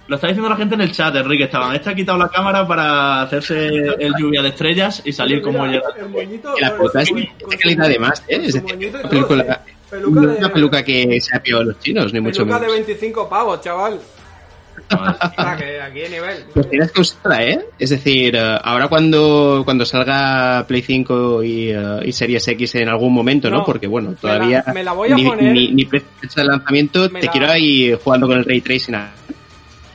Lo está diciendo la gente en el chat, Enrique. Estaban, este ha quitado la cámara para hacerse el lluvia de estrellas y salir como llega. La puta es de calidad de más, ¿eh? Es decir, una película, una peluca que se ha pillado los chinos, ni mucho menos. Peluca de 25 pavos, chaval. aquí nivel. Pues tienes que usarla, ¿eh? Es decir, eh, ahora cuando, cuando salga Play 5 y, uh, y Series X en algún momento, ¿no? Porque bueno, todavía me la, voy a ni, poner... ni, ni, fecha de lanzamiento, te quiero ahí jugando con el Ray Tracing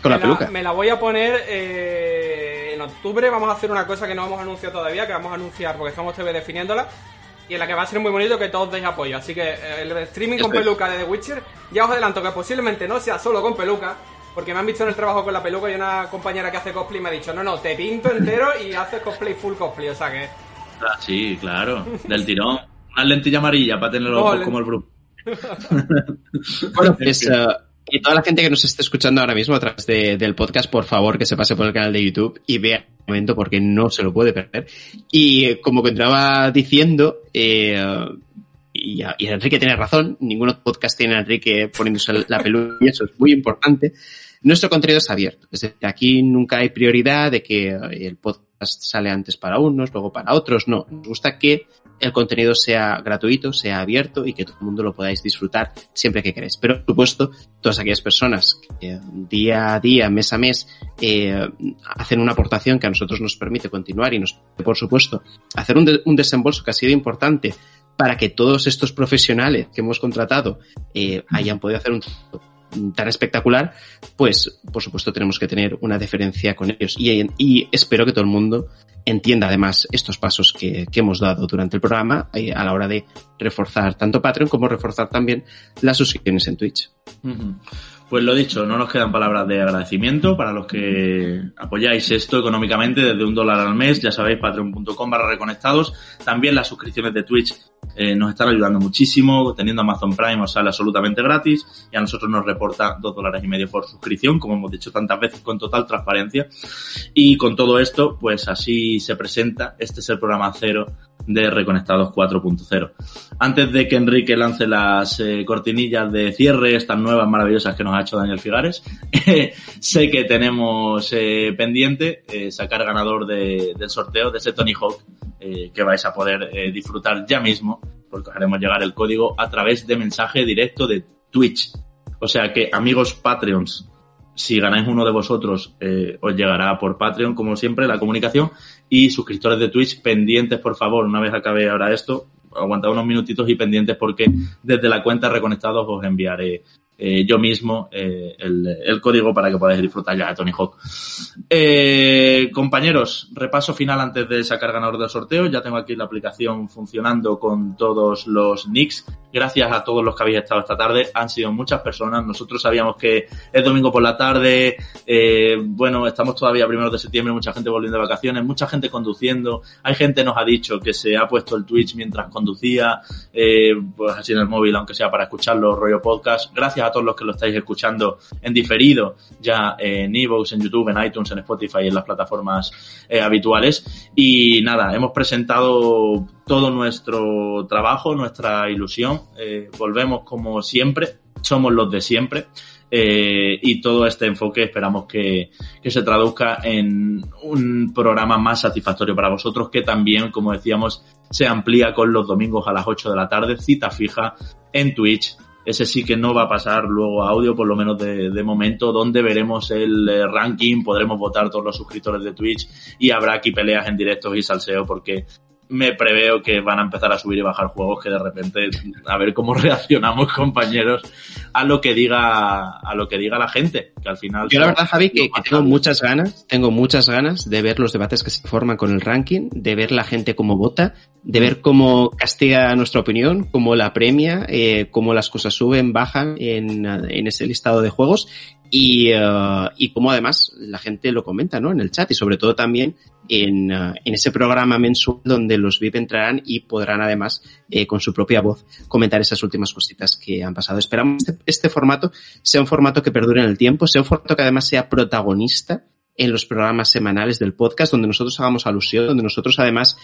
con la peluca. me la voy a poner eh, en octubre. Vamos a hacer una cosa que no hemos anunciado todavía, que vamos a anunciar porque estamos TV definiéndola. Y en la que va a ser muy bonito que todos deis apoyo. Así que eh, el streaming con peluca de The Witcher, ya os adelanto que posiblemente no sea solo con peluca, porque me han visto en el trabajo con la peluca y una compañera que hace cosplay me ha dicho, no, no, te pinto entero y haces cosplay full cosplay, o sea que... Ah, sí, claro, del tirón. Una lentilla amarilla para tenerlo como el grupo. bueno, pues y toda la gente que nos esté escuchando ahora mismo a través del podcast, por favor que se pase por el canal de YouTube y vea el momento porque no se lo puede perder. Y eh, como que entraba diciendo, eh, y, Enrique tiene razón, ningún podcast tiene Enrique poniéndose la peluca y eso es muy importante. Nuestro contenido es abierto. Es decir, aquí nunca hay prioridad de que eh, el podcast sale antes para unos, luego para otros. No. Nos gusta que el contenido sea gratuito, sea abierto y que todo el mundo lo podáis disfrutar siempre que queráis. Pero, por supuesto, todas aquellas personas que día a día, mes a mes, eh, hacen una aportación que a nosotros nos permite continuar y nos, por supuesto, hacer un, un desembolso que ha sido importante para que todos estos profesionales que hemos contratado eh, hayan podido hacer un tan espectacular, pues por supuesto tenemos que tener una deferencia con ellos. Y, y espero que todo el mundo entienda además estos pasos que, que hemos dado durante el programa eh, a la hora de reforzar tanto Patreon como reforzar también las suscripciones en Twitch. Pues lo dicho, no nos quedan palabras de agradecimiento para los que apoyáis esto económicamente desde un dólar al mes, ya sabéis, patreon.com barra reconectados. También las suscripciones de Twitch eh, nos están ayudando muchísimo, teniendo Amazon Prime os sale absolutamente gratis y a nosotros nos reporta dos dólares y medio por suscripción, como hemos dicho tantas veces, con total transparencia. Y con todo esto, pues así se presenta. Este es el programa cero de Reconectados 4.0. Antes de que Enrique lance las eh, cortinillas de cierre, estas nuevas maravillosas que nos ha hecho Daniel Figares, sé que tenemos eh, pendiente eh, sacar ganador de, del sorteo de ese Tony Hawk que vais a poder disfrutar ya mismo, porque os haremos llegar el código a través de mensaje directo de Twitch. O sea que, amigos Patreons, si ganáis uno de vosotros, eh, os llegará por Patreon, como siempre, la comunicación. Y suscriptores de Twitch, pendientes, por favor, una vez acabe ahora esto, aguantad unos minutitos y pendientes porque desde la cuenta Reconectados os enviaré eh, yo mismo eh, el, código para que podáis disfrutar ya de Tony Hawk. Eh, compañeros, repaso final antes de sacar ganador del sorteo. Ya tengo aquí la aplicación funcionando con todos los nicks. Gracias a todos los que habéis estado esta tarde. Han sido muchas personas. Nosotros sabíamos que es domingo por la tarde. bueno, estamos todavía primero de septiembre, mucha gente volviendo de vacaciones, mucha gente conduciendo. Hay gente nos ha dicho que se ha puesto el Twitch mientras conducía, pues así en el móvil, aunque sea para escucharlo, rollo podcast. Gracias a todos los que lo estáis escuchando en diferido, ya en Evox, en YouTube, en iTunes, en Spotify, en las plataformas eh, habituales. Y nada, hemos presentado todo nuestro trabajo, nuestra ilusión. Eh, volvemos como siempre, somos los de siempre. Eh, y todo este enfoque esperamos que, que, se traduzca en un programa más satisfactorio para vosotros que también, como decíamos, se amplía con los domingos a las 8 de la tarde, cita fija en Twitch ese sí que no va a pasar luego a audio, por lo menos de, momento, donde veremos el eh, ranking, podremos votar todos los suscriptores de Twitch y habrá aquí peleas en directo y salseo porque me preveo que van a empezar a subir y bajar juegos que de repente a ver cómo reaccionamos compañeros a lo que diga a lo que diga la gente que al final yo la verdad Javi que, tengo muchas ganas tengo muchas ganas de ver los debates que se forman con el ranking de ver la gente cómo vota de ver cómo castiga nuestra opinión cómo la premia eh, cómo las cosas suben bajan en, en ese listado de juegos y, uh, y cómo además la gente lo comenta ¿no? en el chat y sobre todo también en, uh, en ese programa mensual donde los VIP entrarán y podrán además eh, con su propia voz comentar esas últimas cositas que han pasado. Esperamos que este, este formato sea un formato que perdure en el tiempo, sea un formato que además sea protagonista en los programas semanales del podcast, donde nosotros hagamos alusión, donde nosotros además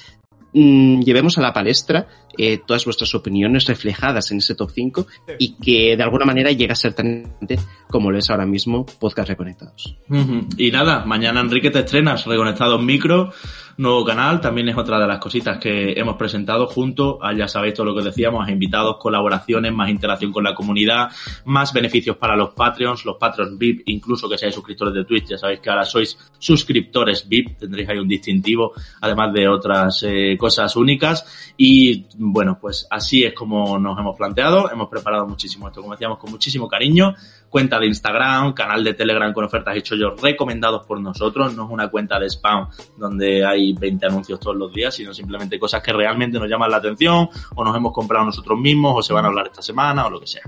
mmm, llevemos a la palestra eh, todas vuestras opiniones reflejadas en ese top 5 y que de alguna manera llegue a ser tan importante como lo es ahora mismo Podcast Reconectados. Uh -huh. Y nada, mañana Enrique te estrenas Reconectados Micro, nuevo canal, también es otra de las cositas que hemos presentado junto a, ya sabéis todo lo que decíamos, invitados, colaboraciones, más interacción con la comunidad, más beneficios para los Patreons, los Patreons VIP, incluso que seáis suscriptores de Twitch, ya sabéis que ahora sois suscriptores VIP, tendréis ahí un distintivo, además de otras eh, cosas únicas. Y bueno, pues así es como nos hemos planteado, hemos preparado muchísimo esto, como decíamos, con muchísimo cariño, cuenta de Instagram, canal de Telegram con ofertas hechos yo recomendados por nosotros, no es una cuenta de spam donde hay 20 anuncios todos los días, sino simplemente cosas que realmente nos llaman la atención o nos hemos comprado nosotros mismos o se van a hablar esta semana o lo que sea.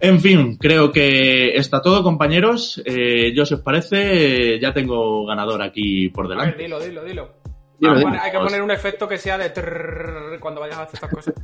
En fin, creo que está todo, compañeros. Eh, yo, si os parece, ya tengo ganador aquí por delante. A ver, dilo, dilo, dilo. dilo, ah, dilo. Hay que poner un efecto que sea de trrr cuando vayas a hacer estas cosas.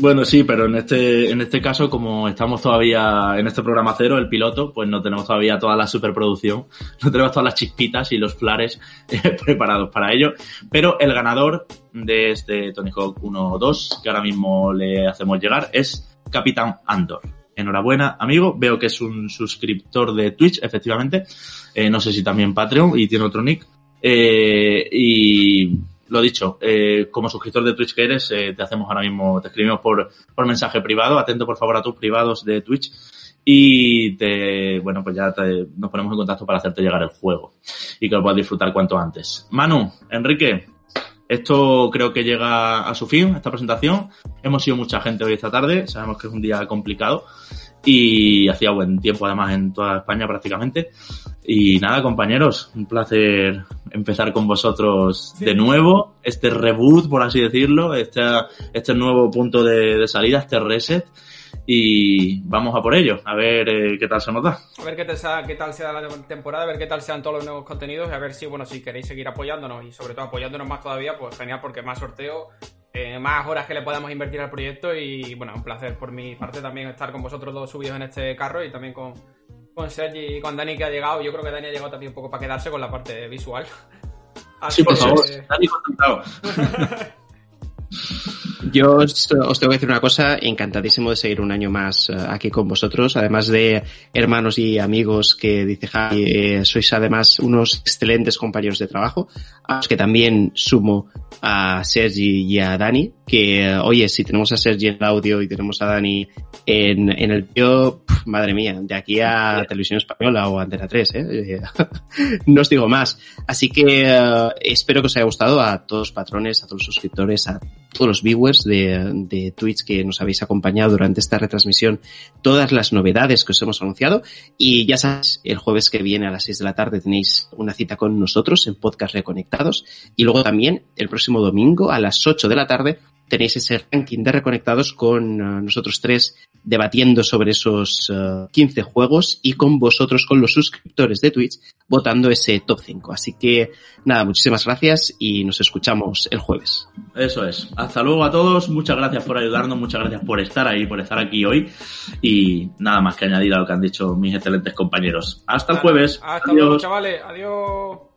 Bueno, sí, pero en este, en este caso, como estamos todavía en este programa cero, el piloto, pues no tenemos todavía toda la superproducción, no tenemos todas las chispitas y los flares eh, preparados para ello. Pero el ganador de este Tony Hawk 1-2, que ahora mismo le hacemos llegar, es Capitán Andor. Enhorabuena, amigo. Veo que es un suscriptor de Twitch, efectivamente. Eh, no sé si también Patreon y tiene otro nick. Eh, y lo dicho, eh, como suscriptor de Twitch que eres, eh, te hacemos ahora mismo, te escribimos por, por mensaje privado, atento por favor a tus privados de Twitch y te, bueno, pues ya te, nos ponemos en contacto para hacerte llegar el juego y que lo puedas disfrutar cuanto antes. Manu, Enrique, esto creo que llega a su fin, esta presentación. Hemos sido mucha gente hoy esta tarde, sabemos que es un día complicado y hacía buen tiempo además en toda España prácticamente. Y nada, compañeros, un placer empezar con vosotros de nuevo, este reboot, por así decirlo, este, este nuevo punto de, de salida, este reset y vamos a por ello, a ver eh, qué tal se nos da. A ver qué tal, sea, qué tal sea la temporada, a ver qué tal sean todos los nuevos contenidos y a ver si, bueno, si queréis seguir apoyándonos y sobre todo apoyándonos más todavía, pues genial porque más sorteo, eh, más horas que le podamos invertir al proyecto y, bueno, un placer por mi parte también estar con vosotros dos subidos en este carro y también con, con Sergi y con Dani que ha llegado. Yo creo que Dani ha llegado también un poco para quedarse con la parte visual. Así sí, por favor. Dani contentado. Yo os, tengo que decir una cosa, encantadísimo de seguir un año más eh, aquí con vosotros, además de hermanos y amigos que dice Javi, eh, sois además unos excelentes compañeros de trabajo, a los que también sumo a Sergi y a Dani, que eh, oye, si tenemos a Sergi en el audio y tenemos a Dani en, en el vídeo, madre mía, de aquí a Televisión Española o Antena 3, ¿eh? no os digo más. Así que espero que os haya gustado a todos los patrones, a todos los suscriptores, a todos los viewers de, de Twitch que nos habéis acompañado durante esta retransmisión, todas las novedades que os hemos anunciado. Y ya sabéis, el jueves que viene a las 6 de la tarde tenéis una cita con nosotros en Podcast Reconectados. Y luego también el próximo domingo a las 8 de la tarde tenéis ese ranking de reconectados con uh, nosotros tres debatiendo sobre esos uh, 15 juegos y con vosotros, con los suscriptores de Twitch, votando ese top 5. Así que nada, muchísimas gracias y nos escuchamos el jueves. Eso es. Hasta luego a todos. Muchas gracias por ayudarnos, muchas gracias por estar ahí, por estar aquí hoy. Y nada más que añadir a lo que han dicho mis excelentes compañeros. Hasta el jueves. Hasta Adiós. luego, chavales. Adiós.